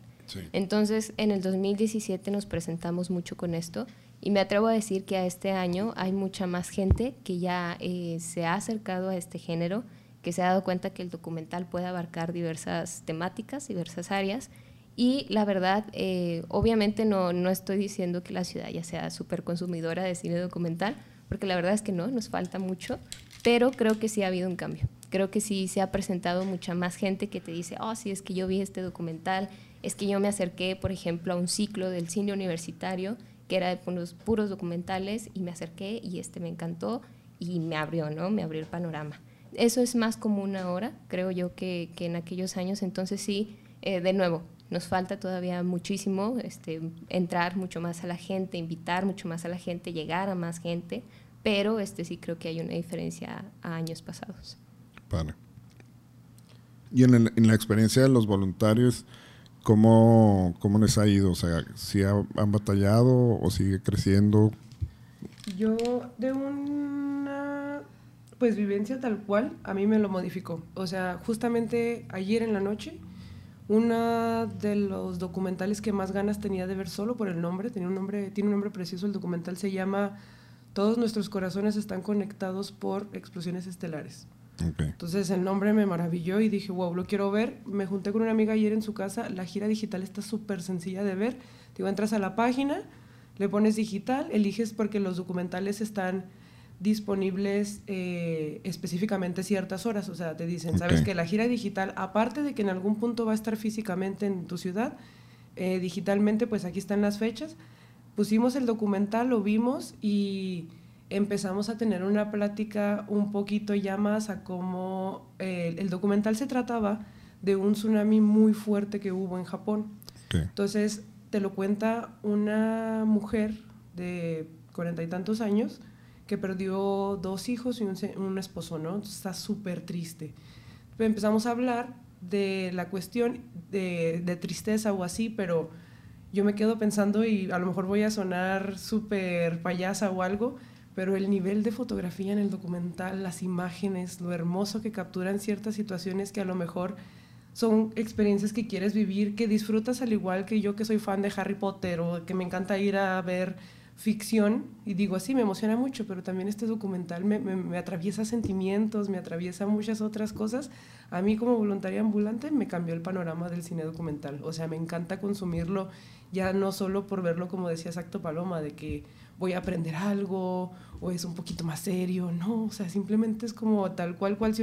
Entonces, en el 2017 nos presentamos mucho con esto y me atrevo a decir que a este año hay mucha más gente que ya eh, se ha acercado a este género, que se ha dado cuenta que el documental puede abarcar diversas temáticas, diversas áreas. Y la verdad, eh, obviamente no, no estoy diciendo que la ciudad ya sea súper consumidora de cine documental, porque la verdad es que no, nos falta mucho, pero creo que sí ha habido un cambio. Creo que sí se ha presentado mucha más gente que te dice, oh, sí, es que yo vi este documental, es que yo me acerqué, por ejemplo, a un ciclo del cine universitario que era de puros, puros documentales y me acerqué y este me encantó y me abrió, ¿no? Me abrió el panorama. Eso es más común ahora, creo yo, que, que en aquellos años. Entonces sí, eh, de nuevo, nos falta todavía muchísimo este, entrar mucho más a la gente, invitar mucho más a la gente, llegar a más gente, pero este sí creo que hay una diferencia a años pasados. Vale. Y en la experiencia de los voluntarios, ¿Cómo, ¿Cómo les ha ido? O sea, ¿si han batallado o sigue creciendo? Yo de una pues vivencia tal cual, a mí me lo modificó. O sea, justamente ayer en la noche, uno de los documentales que más ganas tenía de ver solo por el nombre, tenía un nombre, tiene un nombre precioso, el documental se llama Todos nuestros corazones están conectados por explosiones estelares. Entonces el nombre me maravilló y dije, wow, lo quiero ver. Me junté con una amiga ayer en su casa. La gira digital está súper sencilla de ver. Digo, entras a la página, le pones digital, eliges porque los documentales están disponibles eh, específicamente ciertas horas. O sea, te dicen, sabes que la gira digital, aparte de que en algún punto va a estar físicamente en tu ciudad, eh, digitalmente, pues aquí están las fechas. Pusimos el documental, lo vimos y empezamos a tener una plática un poquito ya más a cómo eh, el documental se trataba de un tsunami muy fuerte que hubo en Japón. Entonces te lo cuenta una mujer de cuarenta y tantos años, que perdió dos hijos y un, esposo, ¿no? está súper triste. empezamos a hablar de la cuestión de, de, tristeza o así, pero yo me quedo pensando y a lo mejor voy a sonar súper payasa o algo, pero el nivel de fotografía en el documental, las imágenes, lo hermoso que capturan ciertas situaciones que a lo mejor son experiencias que quieres vivir, que disfrutas al igual que yo que soy fan de Harry Potter o que me encanta ir a ver ficción y digo así, me emociona mucho, pero también este documental me, atraviesa sentimientos, me atraviesa muchas otras cosas. A mí como voluntaria ambulante me cambió el panorama del cine documental, o sea, me encanta consumirlo ya no solo por verlo como decía Exacto Paloma, de que voy a aprender algo o es un poquito más serio, no, o sea, simplemente es como tal cual cual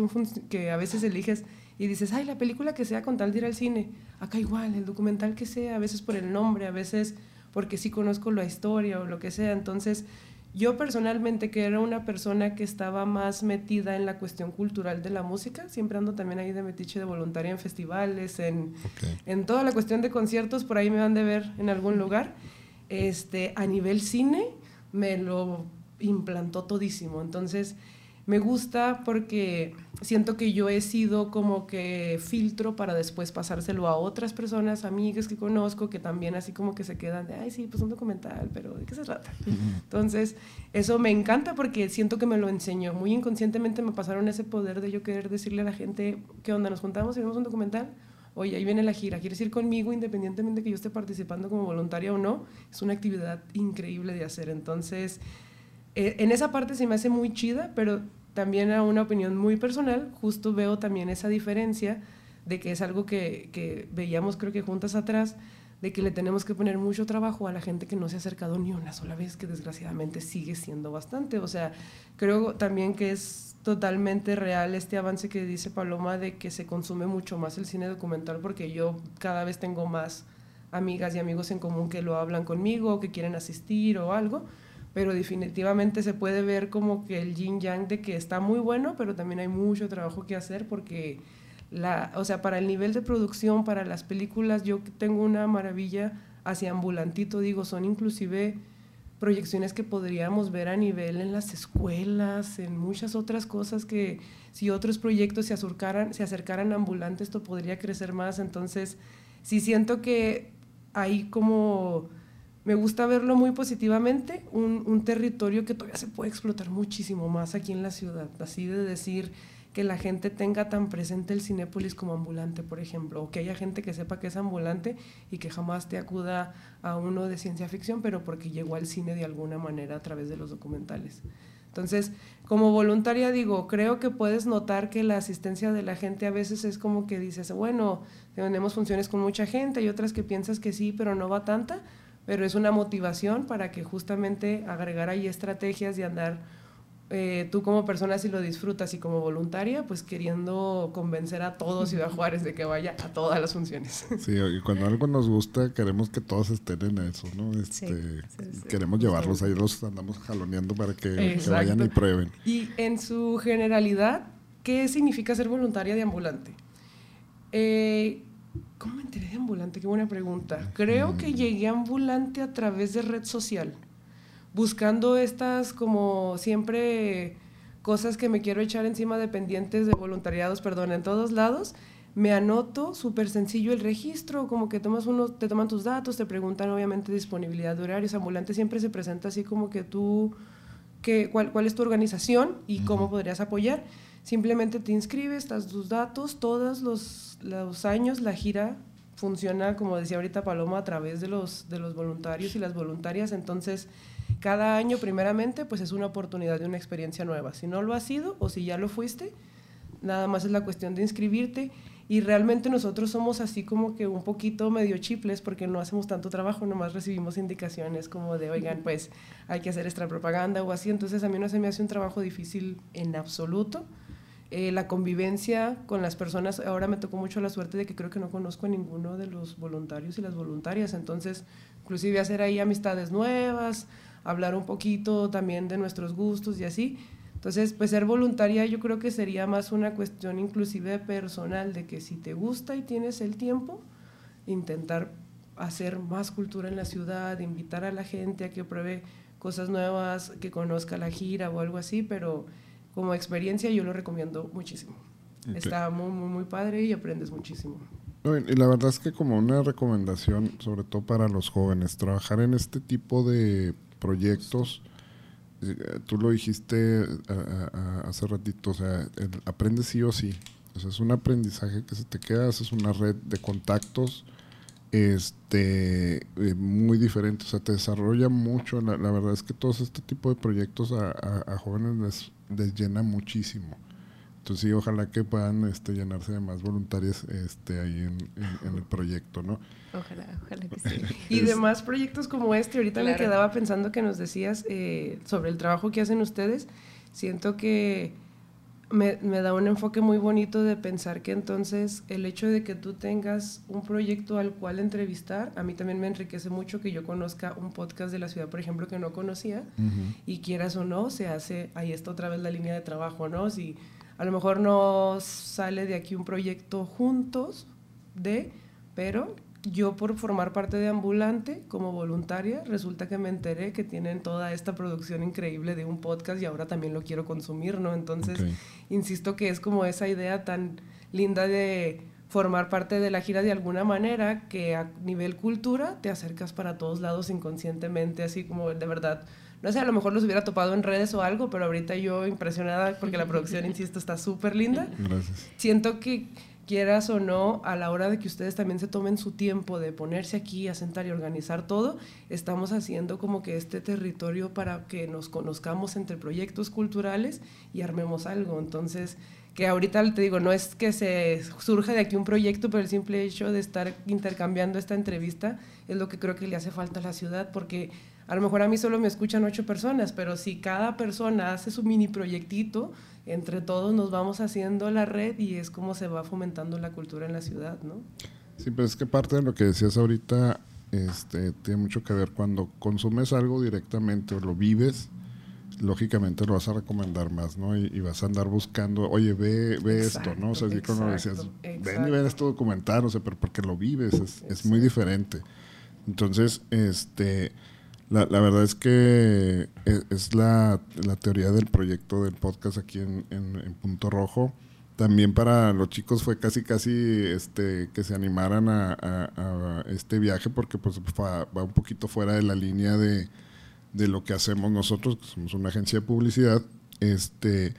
que a veces eliges y dices, ay, la película que sea con tal de ir al cine, acá igual, el documental que sea, a veces por el nombre, a veces porque sí conozco la historia o lo que sea. Entonces, yo personalmente, que era una persona que estaba más metida en la cuestión cultural de la música, siempre ando también ahí de metiche de voluntaria en festivales, en, en toda la cuestión de conciertos, por ahí me van de ver en algún lugar. Este, a nivel cine, me lo implantó todísimo. Entonces, me gusta porque siento que yo he sido como que filtro para después pasárselo a otras personas, amigas que conozco, que también así como que se quedan de, ay, sí, pues un documental, pero ¿de qué se trata? Entonces, eso me encanta porque siento que me lo enseñó. Muy inconscientemente me pasaron ese poder de yo querer decirle a la gente, ¿qué onda? ¿Nos juntamos y vemos un documental? Oye, ahí viene la gira, ¿quieres ir conmigo independientemente de que yo esté participando como voluntaria o no? Es una actividad increíble de hacer. Entonces, eh, en esa parte se me hace muy chida, pero también a una opinión muy personal, justo veo también esa diferencia de que es algo que, que, veíamos creo que juntas atrás, de que le tenemos que poner mucho trabajo a la gente que no se ha acercado ni una sola vez, que desgraciadamente sigue siendo bastante. O sea, creo también que es totalmente real este avance que dice Paloma de que se consume mucho más el cine documental, porque yo cada vez tengo más amigas y amigos en común que lo hablan conmigo, que quieren asistir o algo pero definitivamente se puede ver como que el yin yang de que está muy bueno, pero también hay mucho trabajo que hacer porque o sea, para el nivel de producción, para las películas, yo tengo una maravilla hacia ambulantito, digo, son inclusive proyecciones que podríamos ver a nivel en las escuelas, en muchas otras cosas que si otros proyectos se acercaran, se a ambulante, esto podría crecer más. Entonces, sí siento que hay como me gusta verlo muy positivamente, un, territorio que todavía se puede explotar muchísimo más aquí en la ciudad, así de decir que la gente tenga tan presente el Cinépolis como ambulante, por ejemplo, o que haya gente que sepa que es ambulante y que jamás te acuda a uno de ciencia ficción, pero porque llegó al cine de alguna manera a través de los documentales. Entonces, como voluntaria digo, creo que puedes notar que la asistencia de la gente a veces es como que dices, bueno, tenemos funciones con mucha gente, y otras que piensas que sí, pero no va tanta, pero es una motivación para que justamente agregar ahí estrategias y andar eh, tú como persona si lo disfrutas y como voluntaria, pues queriendo convencer a todos Ciudad Juárez de que vaya a todas las funciones. Sí, y cuando algo nos gusta, queremos que todos estén en eso, ¿no? Este, queremos llevarlos ahí, los andamos jaloneando para que, que, vayan y prueben. Y en su generalidad, ¿qué significa ser voluntaria de ambulante? Eh, ¿Cómo me enteré de ambulante? Qué buena pregunta. Creo que llegué a ambulante a través de red social, buscando estas como siempre cosas que me quiero echar encima de pendientes de voluntariados, perdón, en todos lados. Me anoto, súper sencillo el registro, como que tomas uno, te toman tus datos, te preguntan obviamente disponibilidad de horarios. Ambulante siempre se presenta así como que tú, que, cuál, cuál es tu organización y cómo podrías apoyar. Simplemente te inscribes, das tus datos, todos los, los años la gira funciona, como decía ahorita Paloma, a través de los, de los voluntarios y las voluntarias. Entonces, cada año, primeramente, pues es una oportunidad de una experiencia nueva. Si no lo has sido o si ya lo fuiste, nada más es la cuestión de inscribirte. Y realmente nosotros somos así como que un poquito medio chiples porque no hacemos tanto trabajo, nomás recibimos indicaciones como de, oigan, pues hay que hacer extra propaganda o así. Entonces a mí no se me hace un trabajo difícil en absoluto. Eh, la convivencia con las personas, ahora me tocó mucho la suerte de que creo que no conozco a ninguno de los voluntarios y las voluntarias, entonces inclusive hacer ahí amistades nuevas, hablar un poquito también de nuestros gustos y así. Entonces, pues ser voluntaria yo creo que sería más una cuestión inclusive personal, de que si te gusta y tienes el tiempo, intentar hacer más cultura en la ciudad, invitar a la gente a que pruebe cosas nuevas, que conozca la gira o algo así, pero como experiencia yo lo recomiendo muchísimo. Está muy, muy, muy padre y aprendes muchísimo. y la verdad es que como una recomendación, sobre todo para los jóvenes, trabajar en este tipo de proyectos, eh, tú lo dijiste hace ratito, o sea, aprendes sí o sí. O sea, es un aprendizaje que se te queda, es una red de contactos este eh, muy diferente, o sea, te desarrolla mucho. La, verdad es que todos este tipo de proyectos a, jóvenes les, llena muchísimo. Entonces sí, ojalá que puedan este, llenarse de más voluntarios este, ahí en, el proyecto, ¿no? Ojalá, ojalá que sí. y de más proyectos como este, ahorita me quedaba pensando que nos decías eh, sobre el trabajo que hacen ustedes. Siento que me, me, da un enfoque muy bonito de pensar que entonces el hecho de que tú tengas un proyecto al cual entrevistar, a mí también me enriquece mucho que yo conozca un podcast de la ciudad, por ejemplo, que no conocía, y quieras o no, se hace, ahí está otra vez la línea de trabajo, ¿no? Si a lo mejor no sale de aquí un proyecto juntos, de, pero yo por formar parte de Ambulante como voluntaria, resulta que me enteré que tienen toda esta producción increíble de un podcast y ahora también lo quiero consumir, ¿no? Entonces, insisto que es como esa idea tan linda de formar parte de la gira de alguna manera que a nivel cultura te acercas para todos lados inconscientemente, así como de verdad. No sé, a lo mejor los hubiera topado en redes o algo, pero ahorita yo impresionada porque la producción, insisto, está súper linda. Gracias. Siento que quieras o no, a la hora de que ustedes también se tomen su tiempo de ponerse aquí a sentar y organizar todo, estamos haciendo como que este territorio para que nos conozcamos entre proyectos culturales y armemos algo. Entonces, que ahorita te digo, no es que se surja de aquí un proyecto, pero el simple hecho de estar intercambiando esta entrevista es lo que creo que le hace falta a la ciudad, porque a lo mejor a mí solo me escuchan ocho personas, pero si cada persona hace su mini proyectito, entre todos nos vamos haciendo la red y es como se va fomentando la cultura en la ciudad, ¿no? Sí, pero es que parte de lo que decías ahorita este, tiene mucho que ver cuando consumes algo directamente o lo vives, lógicamente lo vas a recomendar más, ¿no? Y, vas a andar buscando, oye, ve, ve esto, ¿no? O sea, así como decías, ven y ven este documental, o sea, pero porque lo vives, es, es muy diferente. Entonces, este la, la, verdad es que e, es, la, la, teoría del proyecto del podcast aquí en, en, Punto Rojo. También para los chicos fue casi casi este que se animaran a, a, este viaje porque pues va, un poquito fuera de la línea de, de, lo que hacemos nosotros, que somos una agencia de publicidad. Este,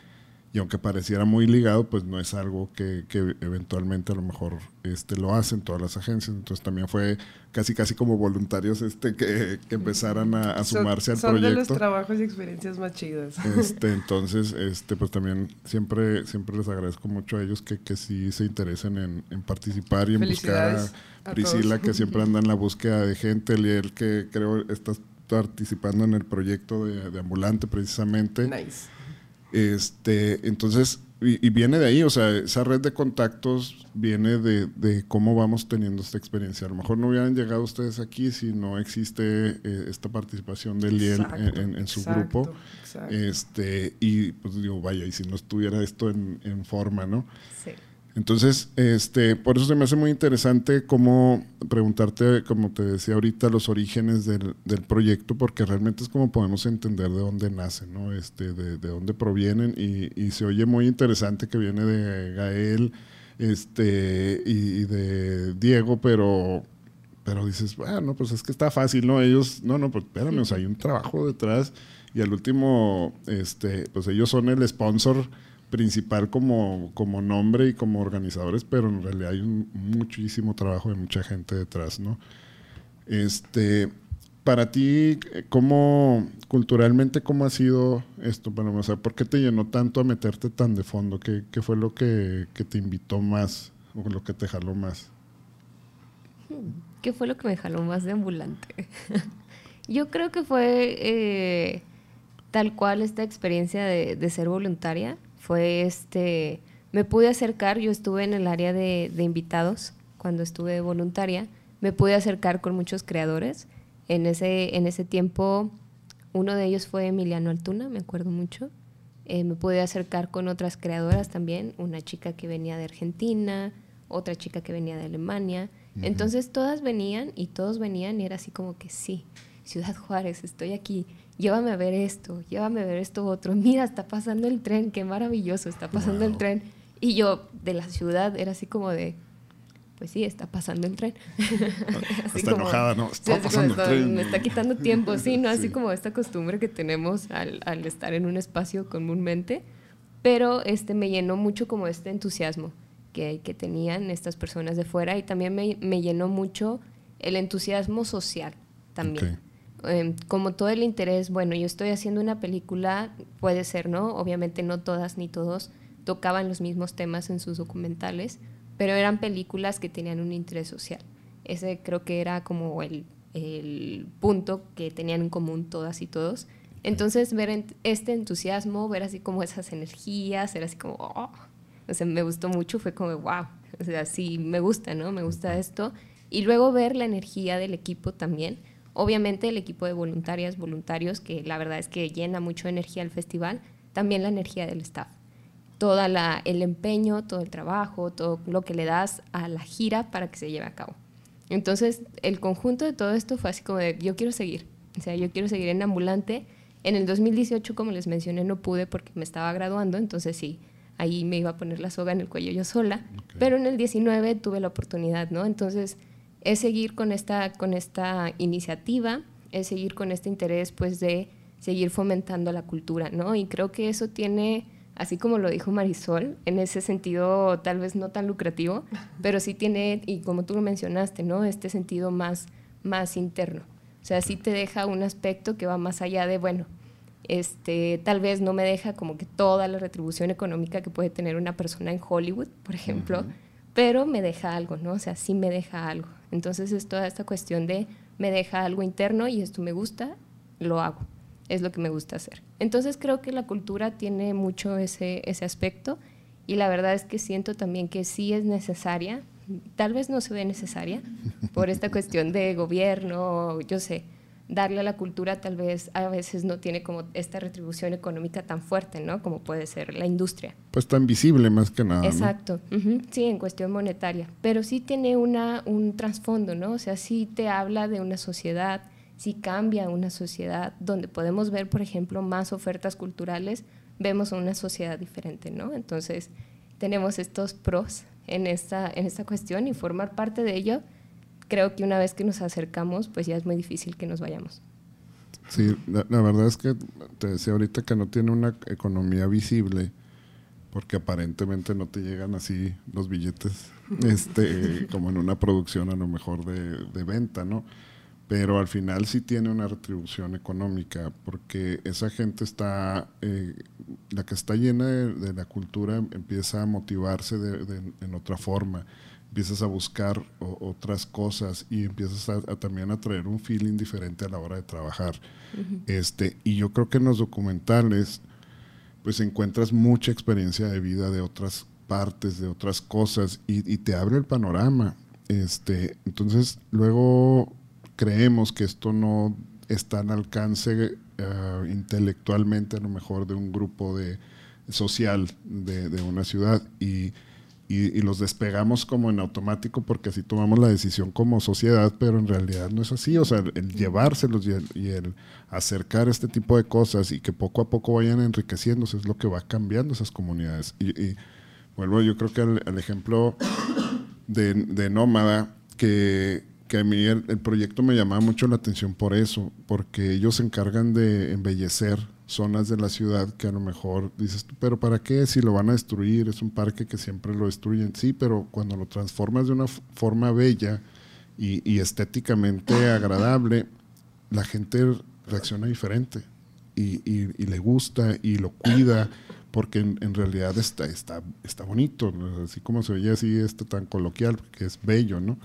y aunque pareciera muy ligado, pues no es algo que, que, eventualmente a lo mejor este, lo hacen todas las agencias. Entonces también fue casi casi como voluntarios este, que, que empezaran a, sumarse al proyecto. Son de los trabajos y experiencias más chidas. Este, entonces, este, pues también siempre, siempre les agradezco mucho a ellos que, que sí se interesen en, en participar y en buscar a, Priscila, que siempre anda en la búsqueda de gente, el que creo está participando en el proyecto de, de Ambulante precisamente. Nice este, entonces, y, viene de ahí, o sea, esa red de contactos viene de, cómo vamos teniendo esta experiencia. A lo mejor no hubieran llegado ustedes aquí si no existe eh, esta participación de Liel en, su grupo. Este, y pues digo, vaya, y si no estuviera esto en, en forma, ¿no? Sí. Entonces, este, por eso se me hace muy interesante cómo preguntarte, como te decía ahorita, los orígenes del, del proyecto, porque realmente es como podemos entender de dónde nacen, ¿no? Este, de, de dónde provienen, y, y, se oye muy interesante que viene de Gael este, y, de Diego, pero, pero dices, bueno, pues es que está fácil, ¿no? Ellos, no, no, pues espérame, o sea, hay un trabajo detrás, y al último, este, pues ellos son el sponsor principal como, como nombre y como organizadores, pero en realidad hay muchísimo trabajo de mucha gente detrás, ¿no? Este, para ti, ¿cómo, culturalmente, cómo ha sido esto? Bueno, o ¿por qué te llenó tanto a meterte tan de fondo? ¿Qué, qué fue lo que, que, te invitó más o lo que te jaló más? ¿Qué fue lo que me jaló más de ambulante? Yo creo que fue eh, tal cual esta experiencia de ser voluntaria fue este, me pude acercar, yo estuve en el área de, invitados cuando estuve voluntaria, me pude acercar con muchos creadores. En ese, en ese tiempo, uno de ellos fue Emiliano Altuna, me acuerdo mucho. Eh, me pude acercar con otras creadoras también, una chica que venía de Argentina, otra chica que venía de Alemania. Entonces todas venían y todos venían y era así como que sí, Ciudad Juárez, estoy aquí llévame a ver esto, llévame a ver esto otro, mira, está pasando el tren, qué maravilloso, está pasando el tren. Y yo de la ciudad era así como de, pues sí, está pasando el tren. está enojada, ¿no? Está pasando el tren. Me está quitando tiempo, sí, ¿no? Así como esta costumbre que tenemos al, al, estar en un espacio comúnmente. Pero este, me llenó mucho como este entusiasmo que, que tenían estas personas de fuera y también me, me llenó mucho el entusiasmo social también. Em, como todo el interés, bueno, yo estoy haciendo una película, puede ser, ¿no? Obviamente no todas ni todos tocaban los mismos temas en sus documentales, pero eran películas que tenían un interés social. Ese creo que era como el, el punto que tenían en común todas y todos. Entonces, ver este entusiasmo, ver así como esas energías, era así como, oh, o sea, me gustó mucho, fue como, wow, o sea, sí, me gusta, ¿no? Me gusta esto. Y luego ver la energía del equipo también. Obviamente el equipo de voluntarias, voluntarios, que la verdad es que llena mucho energía el festival, también la energía del staff. Todo el empeño, todo el trabajo, todo lo que le das a la gira para que se lleve a cabo. Entonces, el conjunto de todo esto fue así como de, yo quiero seguir, o sea, yo quiero seguir en ambulante. En el 2018, como les mencioné, no pude porque me estaba graduando, entonces sí, ahí me iba a poner la soga en el cuello yo sola, pero en el 19 tuve la oportunidad, ¿no? Entonces, es seguir con esta, con esta iniciativa, es seguir con este interés pues de seguir fomentando la cultura, ¿no? Y creo que eso tiene, así como lo dijo Marisol, en ese sentido tal vez no tan lucrativo, pero sí tiene, y como tú lo mencionaste, ¿no? Este sentido más, más interno. O sea, sí te deja un aspecto que va más allá de, bueno, este, tal vez no me deja como que toda la retribución económica que puede tener una persona en Hollywood, por ejemplo, pero me deja algo, ¿no? O sea, sí me deja algo. Entonces es toda esta cuestión de me deja algo interno y esto me gusta, lo hago. Es lo que me gusta hacer. Entonces creo que la cultura tiene mucho ese, ese aspecto y la verdad es que siento también que sí es necesaria, tal vez no se ve necesaria por esta cuestión de gobierno, yo sé, darle a la cultura tal vez a veces no tiene como esta retribución económica tan fuerte, ¿no? Como puede ser la industria. Pues tan visible más que nada. Exacto, sí, en cuestión monetaria, pero sí tiene una, un trasfondo, ¿no? O sea, sí te habla de una sociedad, sí cambia una sociedad donde podemos ver, por ejemplo, más ofertas culturales, vemos una sociedad diferente, ¿no? Entonces, tenemos estos pros en esta, en esta cuestión y formar parte de ello creo que una vez que nos acercamos, pues ya es muy difícil que nos vayamos. Sí, la, verdad es que te decía ahorita que no tiene una economía visible, porque aparentemente no te llegan así los billetes, este, como en una producción a lo mejor de, de venta, ¿no? Pero al final sí tiene una retribución económica, porque esa gente está, eh, la que está llena de, la cultura empieza a motivarse de, en otra forma empiezas a buscar otras cosas y empiezas a, también a traer un feeling diferente a la hora de trabajar. este, y yo creo que en los documentales pues encuentras mucha experiencia de vida de otras partes, de otras cosas y, te abre el panorama. Este, entonces luego creemos que esto no está al alcance eh, intelectualmente a lo mejor de un grupo de social de, de una ciudad y y, los despegamos como en automático porque así tomamos la decisión como sociedad, pero en realidad no es así. O sea, el, llevárselos y el, acercar este tipo de cosas y que poco a poco vayan enriqueciéndose es lo que va cambiando esas comunidades. Y, vuelvo, yo creo que al, ejemplo de, de, Nómada, que, que a mí el, el proyecto me llamaba mucho la atención por eso, porque ellos se encargan de embellecer zonas de la ciudad que a lo mejor dices, pero ¿para qué si lo van a destruir? Es un parque que siempre lo destruyen. Sí, pero cuando lo transformas de una forma bella y, estéticamente agradable, la gente reacciona diferente y, le gusta y lo cuida porque en, realidad está, está, está bonito, así como se veía así, este tan coloquial, que es bello, ¿no?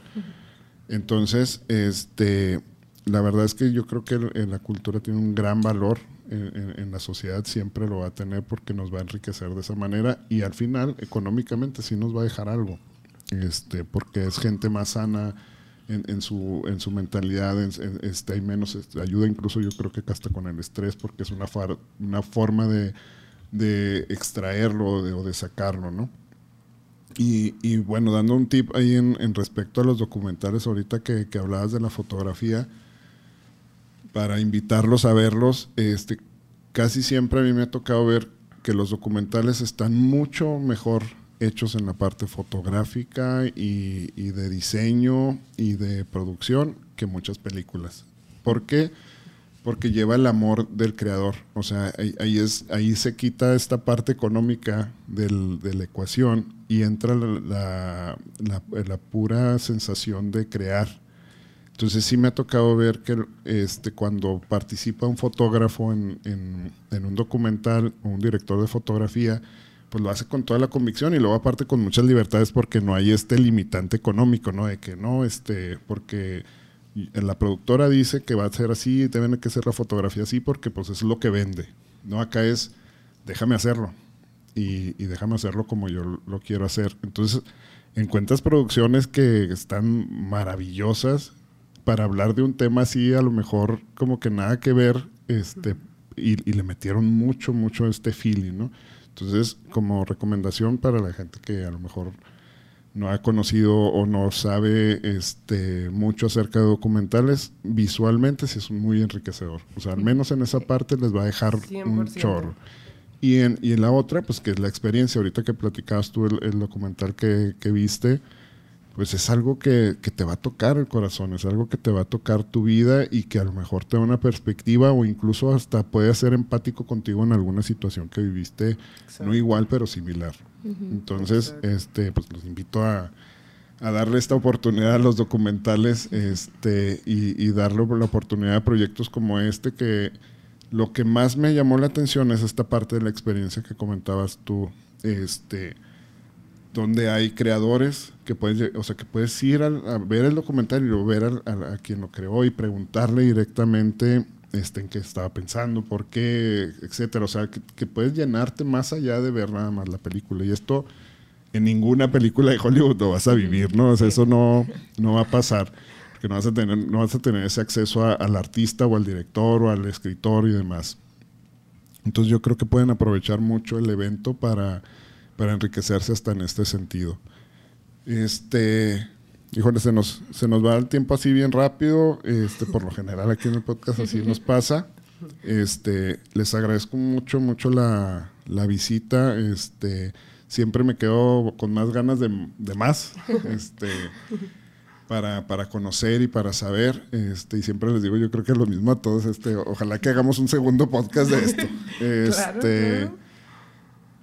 Entonces, este, la verdad es que yo creo que la cultura tiene un gran valor en, la sociedad siempre lo va a tener porque nos va a enriquecer de esa manera y al final económicamente sí nos va a dejar algo, este, porque es gente más sana en, su, en su mentalidad, este, hay menos este, ayuda incluso yo creo que hasta con el estrés porque es una, una forma de, de extraerlo o de sacarlo, ¿no? Y, y, bueno, dando un tip ahí en, en respecto a los documentales, ahorita que, que hablabas de la fotografía, para invitarlos a verlos. Este, casi siempre a mí me ha tocado ver que los documentales están mucho mejor hechos en la parte fotográfica y, de diseño y de producción que muchas películas. ¿Por qué? Porque lleva el amor del creador. O sea, ahí, es, ahí se quita esta parte económica de la ecuación y entra la- la- la pura sensación de crear. Entonces sí me ha tocado ver que este, cuando participa un fotógrafo en, en- un documental o un director de fotografía, pues lo hace con toda la convicción y luego aparte con muchas libertades porque no hay este limitante económico, ¿no? De que no, este, porque la productora dice que va a ser así, deben que ser la fotografía así porque pues es lo que vende. No, acá es, déjame hacerlo y, y déjame hacerlo como yo lo quiero hacer. Entonces, encuentras producciones que están maravillosas para hablar de un tema así, a lo mejor como que nada que ver, este, y, y le metieron mucho, mucho este feeling, ¿no? Entonces, como recomendación para la gente que a lo mejor no ha conocido o no sabe este, mucho acerca de documentales, visualmente sí es muy enriquecedor. O sea, al menos en esa parte les va a dejar un 100%. chorro. Y en, y en la otra, pues que es la experiencia, ahorita que platicabas tú el, el documental que, que viste, pues es algo que, que te va a tocar el corazón, es algo que te va a tocar tu vida y que a lo mejor te da una perspectiva o incluso hasta puede ser empático contigo en alguna situación que viviste, no igual, pero similar. Entonces, Exacto. este, pues los invito a, a darle esta oportunidad a los documentales este, y, y darle la oportunidad a proyectos como este que lo que más me llamó la atención es esta parte de la experiencia que comentabas tú, este, donde hay creadores que puedes, o sea, que puedes ir a, ver el documental y ver a, quien lo creó y preguntarle directamente este, en qué estaba pensando, por qué, etcétera. O sea, que, puedes llenarte más allá de ver nada más la película. Y esto en ninguna película de Hollywood lo vas a vivir, ¿no? O sea, eso no, no va a pasar. Porque no vas a tener, no vas a tener ese acceso al artista o al director o al escritor y demás. Entonces yo creo que pueden aprovechar mucho el evento para, para enriquecerse hasta en este sentido. Este, híjole, se nos, se nos va el tiempo así bien rápido. Este, por lo general aquí en el podcast así nos pasa. Este, les agradezco mucho, mucho la, la visita. Este, siempre me quedo con más ganas de, de más. Este, para, para conocer y para saber. Este, y siempre les digo, yo creo que lo mismo a todos. Este, ojalá que hagamos un segundo podcast de esto. Este, claro.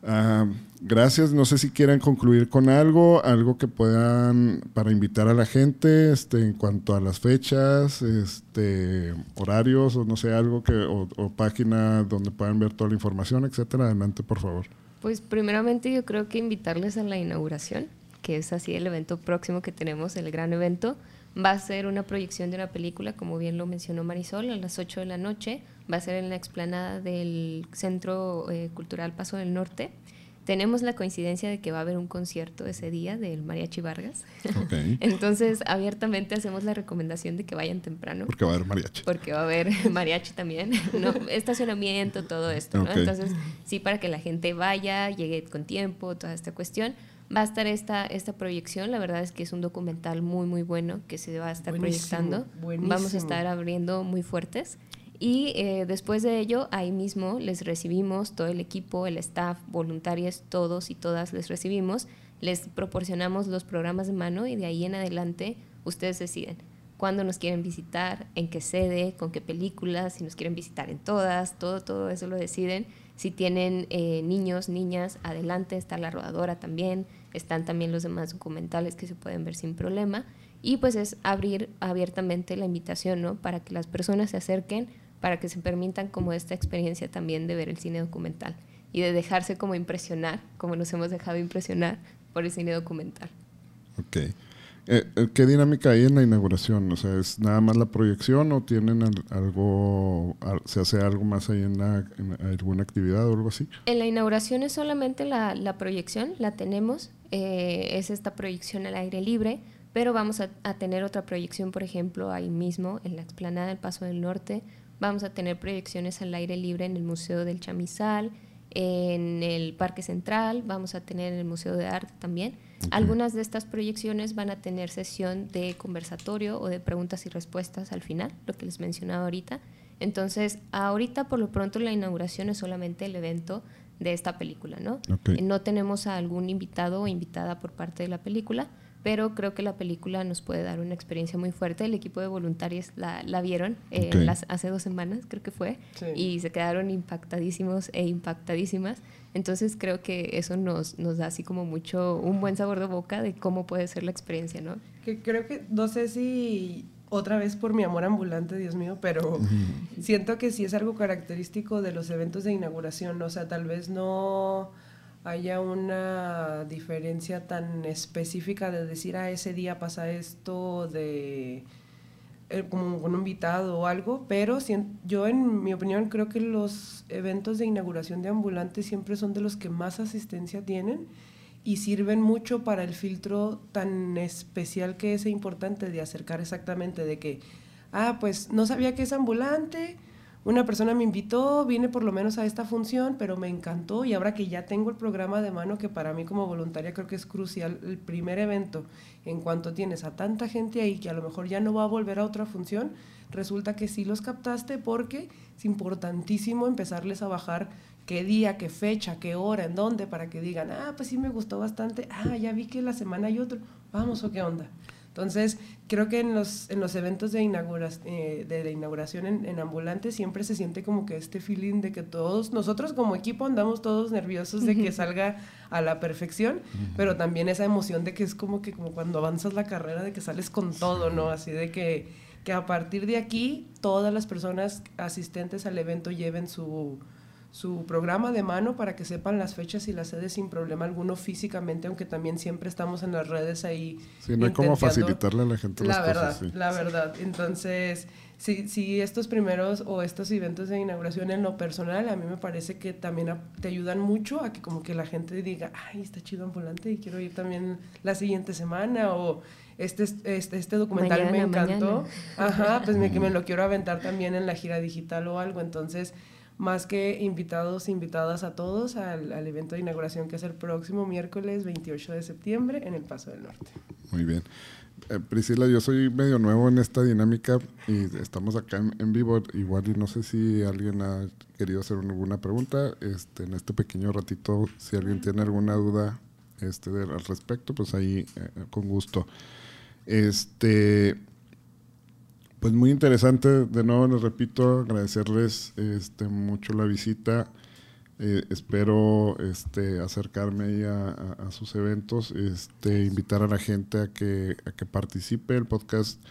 ah, gracias. No sé si quieren concluir con algo, algo que puedan para invitar a la gente, este, en cuanto a las fechas, este, horarios o no sé algo que o, o página donde puedan ver toda la información, etcétera. Adelante, por favor. Pues primeramente yo creo que invitarles a la inauguración, que es así el evento próximo que tenemos, el gran evento. Va a ser una proyección de una película, como bien lo mencionó Marisol, a las 8 de la noche. Va a ser en la explanada del Centro eh, Cultural Paso del Norte. Tenemos la coincidencia de que va a haber un concierto ese día del Mariachi Vargas. Ok. Entonces, abiertamente hacemos la recomendación de que vayan temprano Porque va a haber mariachi. porque va a haber mariachi también, ¿no? estacionamiento, todo esto. Entonces, sí, para que la gente vaya, llegue con tiempo, toda esta cuestión. Va a estar esta, esta proyección, la verdad es que es un documental muy, muy bueno que se va a estar Buenísimo, proyectando. Vamos a buenísimo. estar abriendo muy fuertes. Y eh, después de ello, ahí mismo les recibimos, todo el equipo, el staff, voluntarios, todos y todas les recibimos, les proporcionamos los programas de mano y de ahí en adelante ustedes deciden cuándo nos quieren visitar, en qué sede, con qué películas, si nos quieren visitar en todas, todo, todo eso lo deciden. Si tienen eh, niños, niñas, adelante está la rodadora también, están también los demás documentales que se pueden ver sin problema. Y pues es abrir abiertamente la invitación, ¿no? Para que las personas se acerquen, para que se permitan como esta experiencia también de ver el cine documental y de dejarse como impresionar, como nos hemos dejado impresionar por el cine documental. Ok. Eh, eh, ¿Qué dinámica hay en la inauguración? O sea, ¿es nada más la proyección o tienen al- algo, al- se hace algo más ahí en, la, en alguna actividad o algo así? En la inauguración es solamente la, la proyección, la tenemos, eh, es esta proyección al aire libre, pero vamos a, a tener otra proyección, por ejemplo, ahí mismo, en la explanada del Paso del Norte, vamos a tener proyecciones al aire libre en el Museo del Chamizal, en el Parque Central, vamos a tener en el Museo de Arte también. Algunas de estas proyecciones van a tener sesión de conversatorio o de preguntas y respuestas al final, lo que les mencionaba ahorita. Entonces, ahorita por lo pronto la inauguración es solamente el evento de esta película, ¿no? No tenemos a algún invitado o invitada por parte de la película, pero creo que la película nos puede dar una experiencia muy fuerte. El equipo de voluntarios la, la vieron eh, Ok. las- hace dos semanas, creo que fue, Sí. y se quedaron impactadísimos e impactadísimas. Entonces creo que eso nos, nos da así como mucho, un buen sabor de boca de cómo puede ser la experiencia, ¿no? Que creo que, no sé si otra vez por mi amor ambulante, Dios mío, pero siento que sí es algo característico de los eventos de inauguración, o sea, tal vez no haya una diferencia tan específica de decir, ah, ese día pasa esto, de eh, como un invitado o algo, pero yo en mi opinión creo que los eventos de inauguración de ambulantes siempre son de los que más asistencia tienen y sirven mucho para el filtro tan especial que es e importante de acercar exactamente de que, ah, pues no sabía que es ambulante, una persona me invitó, vine por lo menos a esta función, pero me encantó y ahora que ya tengo el programa de mano, que para mí como voluntaria creo que es crucial, el primer evento, en cuanto tienes a tanta gente ahí que a lo mejor ya no va a volver a otra función, resulta que sí los captaste porque es importantísimo empezarles a bajar qué día, qué fecha, qué hora, en dónde, para que digan, ah, pues sí me gustó bastante, ah, ya vi que la semana hay otro, vamos o qué onda. Entonces, creo que en los, en los eventos de, inaugura, eh, de, de inauguración en, en ambulante siempre se siente como que este feeling de que todos, nosotros como equipo andamos todos nerviosos de que salga a la perfección, pero también esa emoción de que es como que como cuando avanzas la carrera, de que sales con todo, ¿no? Así de que, que a partir de aquí todas las personas asistentes al evento lleven su, su programa de mano para que sepan las fechas y las sedes sin problema alguno físicamente, aunque también siempre estamos en las redes ahí. Sí, no hay como intentando- facilitarle a la gente la las verdad, cosas. sí. la verdad. Entonces, si, si estos primeros o estos eventos de inauguración en lo personal, a mí me parece que también a- te ayudan mucho a que como que la gente diga, ay, está chido ambulante y quiero ir también la siguiente semana o este, este, este documental me Mañana, encantó. Ajá, pues me, que me lo quiero aventar también en la gira digital o algo. Entonces, más que invitados, invitadas a todos al, al evento de inauguración que es el próximo miércoles 28 de septiembre en el Paso del Norte. Muy bien. Eh, Priscila, yo soy medio nuevo en esta dinámica y estamos acá en, vivo. Igual y no sé si alguien ha querido hacer alguna pregunta. Este, en este pequeño ratito, si alguien tiene alguna duda este, al respecto, pues ahí eh, con gusto. Este, pues muy interesante. De nuevo les repito, agradecerles este, mucho la visita. Eh, espero este, acercarme a, sus eventos, este, invitar a la gente a que, a que participe. El podcast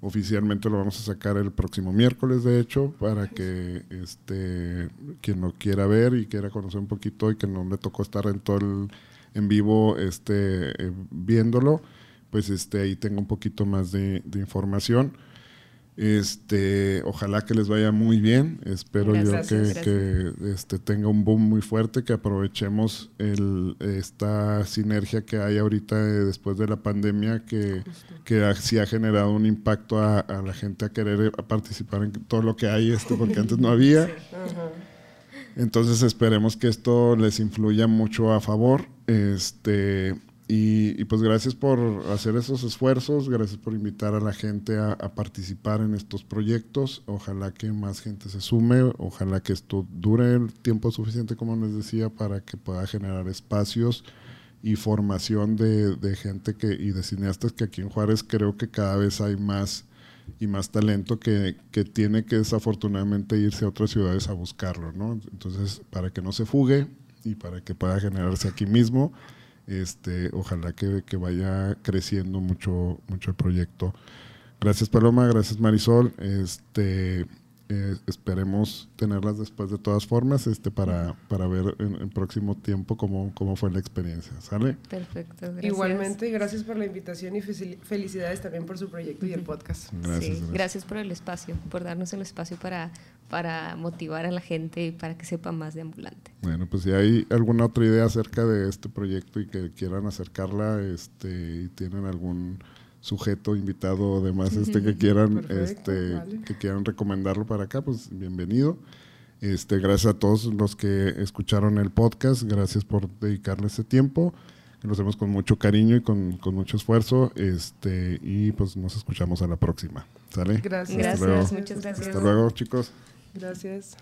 oficialmente lo vamos a sacar el próximo miércoles, de hecho, para que este, quien lo quiera ver y quiera conocer un poquito y que no le tocó estar en todo el en vivo este, eh, viéndolo, pues este, ahí tenga un poquito más de información. Este, ojalá que les vaya muy bien. Espero Gracias, yo que, gracias. que, este, tenga un boom muy fuerte, que aprovechemos el, esta sinergia que hay ahorita eh, después de la pandemia, que, que ha- sí ha generado un impacto a, a la gente a querer eh, participar en todo lo que hay, este, porque antes no había. Entonces esperemos que esto les influya mucho a favor. Este, y, y pues gracias por hacer esos esfuerzos, gracias por invitar a la gente a, a participar en estos proyectos. Ojalá que más gente se sume, ojalá que esto dure el tiempo suficiente, como les decía, para que pueda generar espacios y formación de, de gente que, y de cineastas que aquí en Juárez creo que cada vez hay más y más talento que, que tiene que desafortunadamente irse a otras ciudades a buscarlo, ¿no? Entonces, para que no se fugue y para que pueda generarse aquí mismo, este, ojalá que, que vaya creciendo mucho, mucho el proyecto. Gracias Paloma, gracias Marisol, este, eh, esperemos tenerlas después de todas formas, este, para, para ver en el próximo tiempo cómo, cómo fue la experiencia, ¿sale? Perfecto, gracias. Igualmente, gracias por la invitación y fel- felicidades también por su proyecto y el podcast. Gracias. Sí, gracias. gracias por el espacio, por darnos el espacio para, para motivar a la gente y para que sepa más de ambulante. Bueno, pues si hay alguna otra idea acerca de este proyecto y que quieran acercarla, este, y tienen algún sujeto invitado o demás este que quieran Perfecto, este vale. que quieran recomendarlo para acá, pues bienvenido. Este, gracias a todos los que escucharon el podcast, gracias por dedicarle ese tiempo. Lo hacemos con mucho cariño y con, con mucho esfuerzo, este, y pues nos escuchamos a la próxima. ¿Sale? Gracias. Hasta luego. Gracias, muchas gracias. Hasta luego, chicos. Gracias.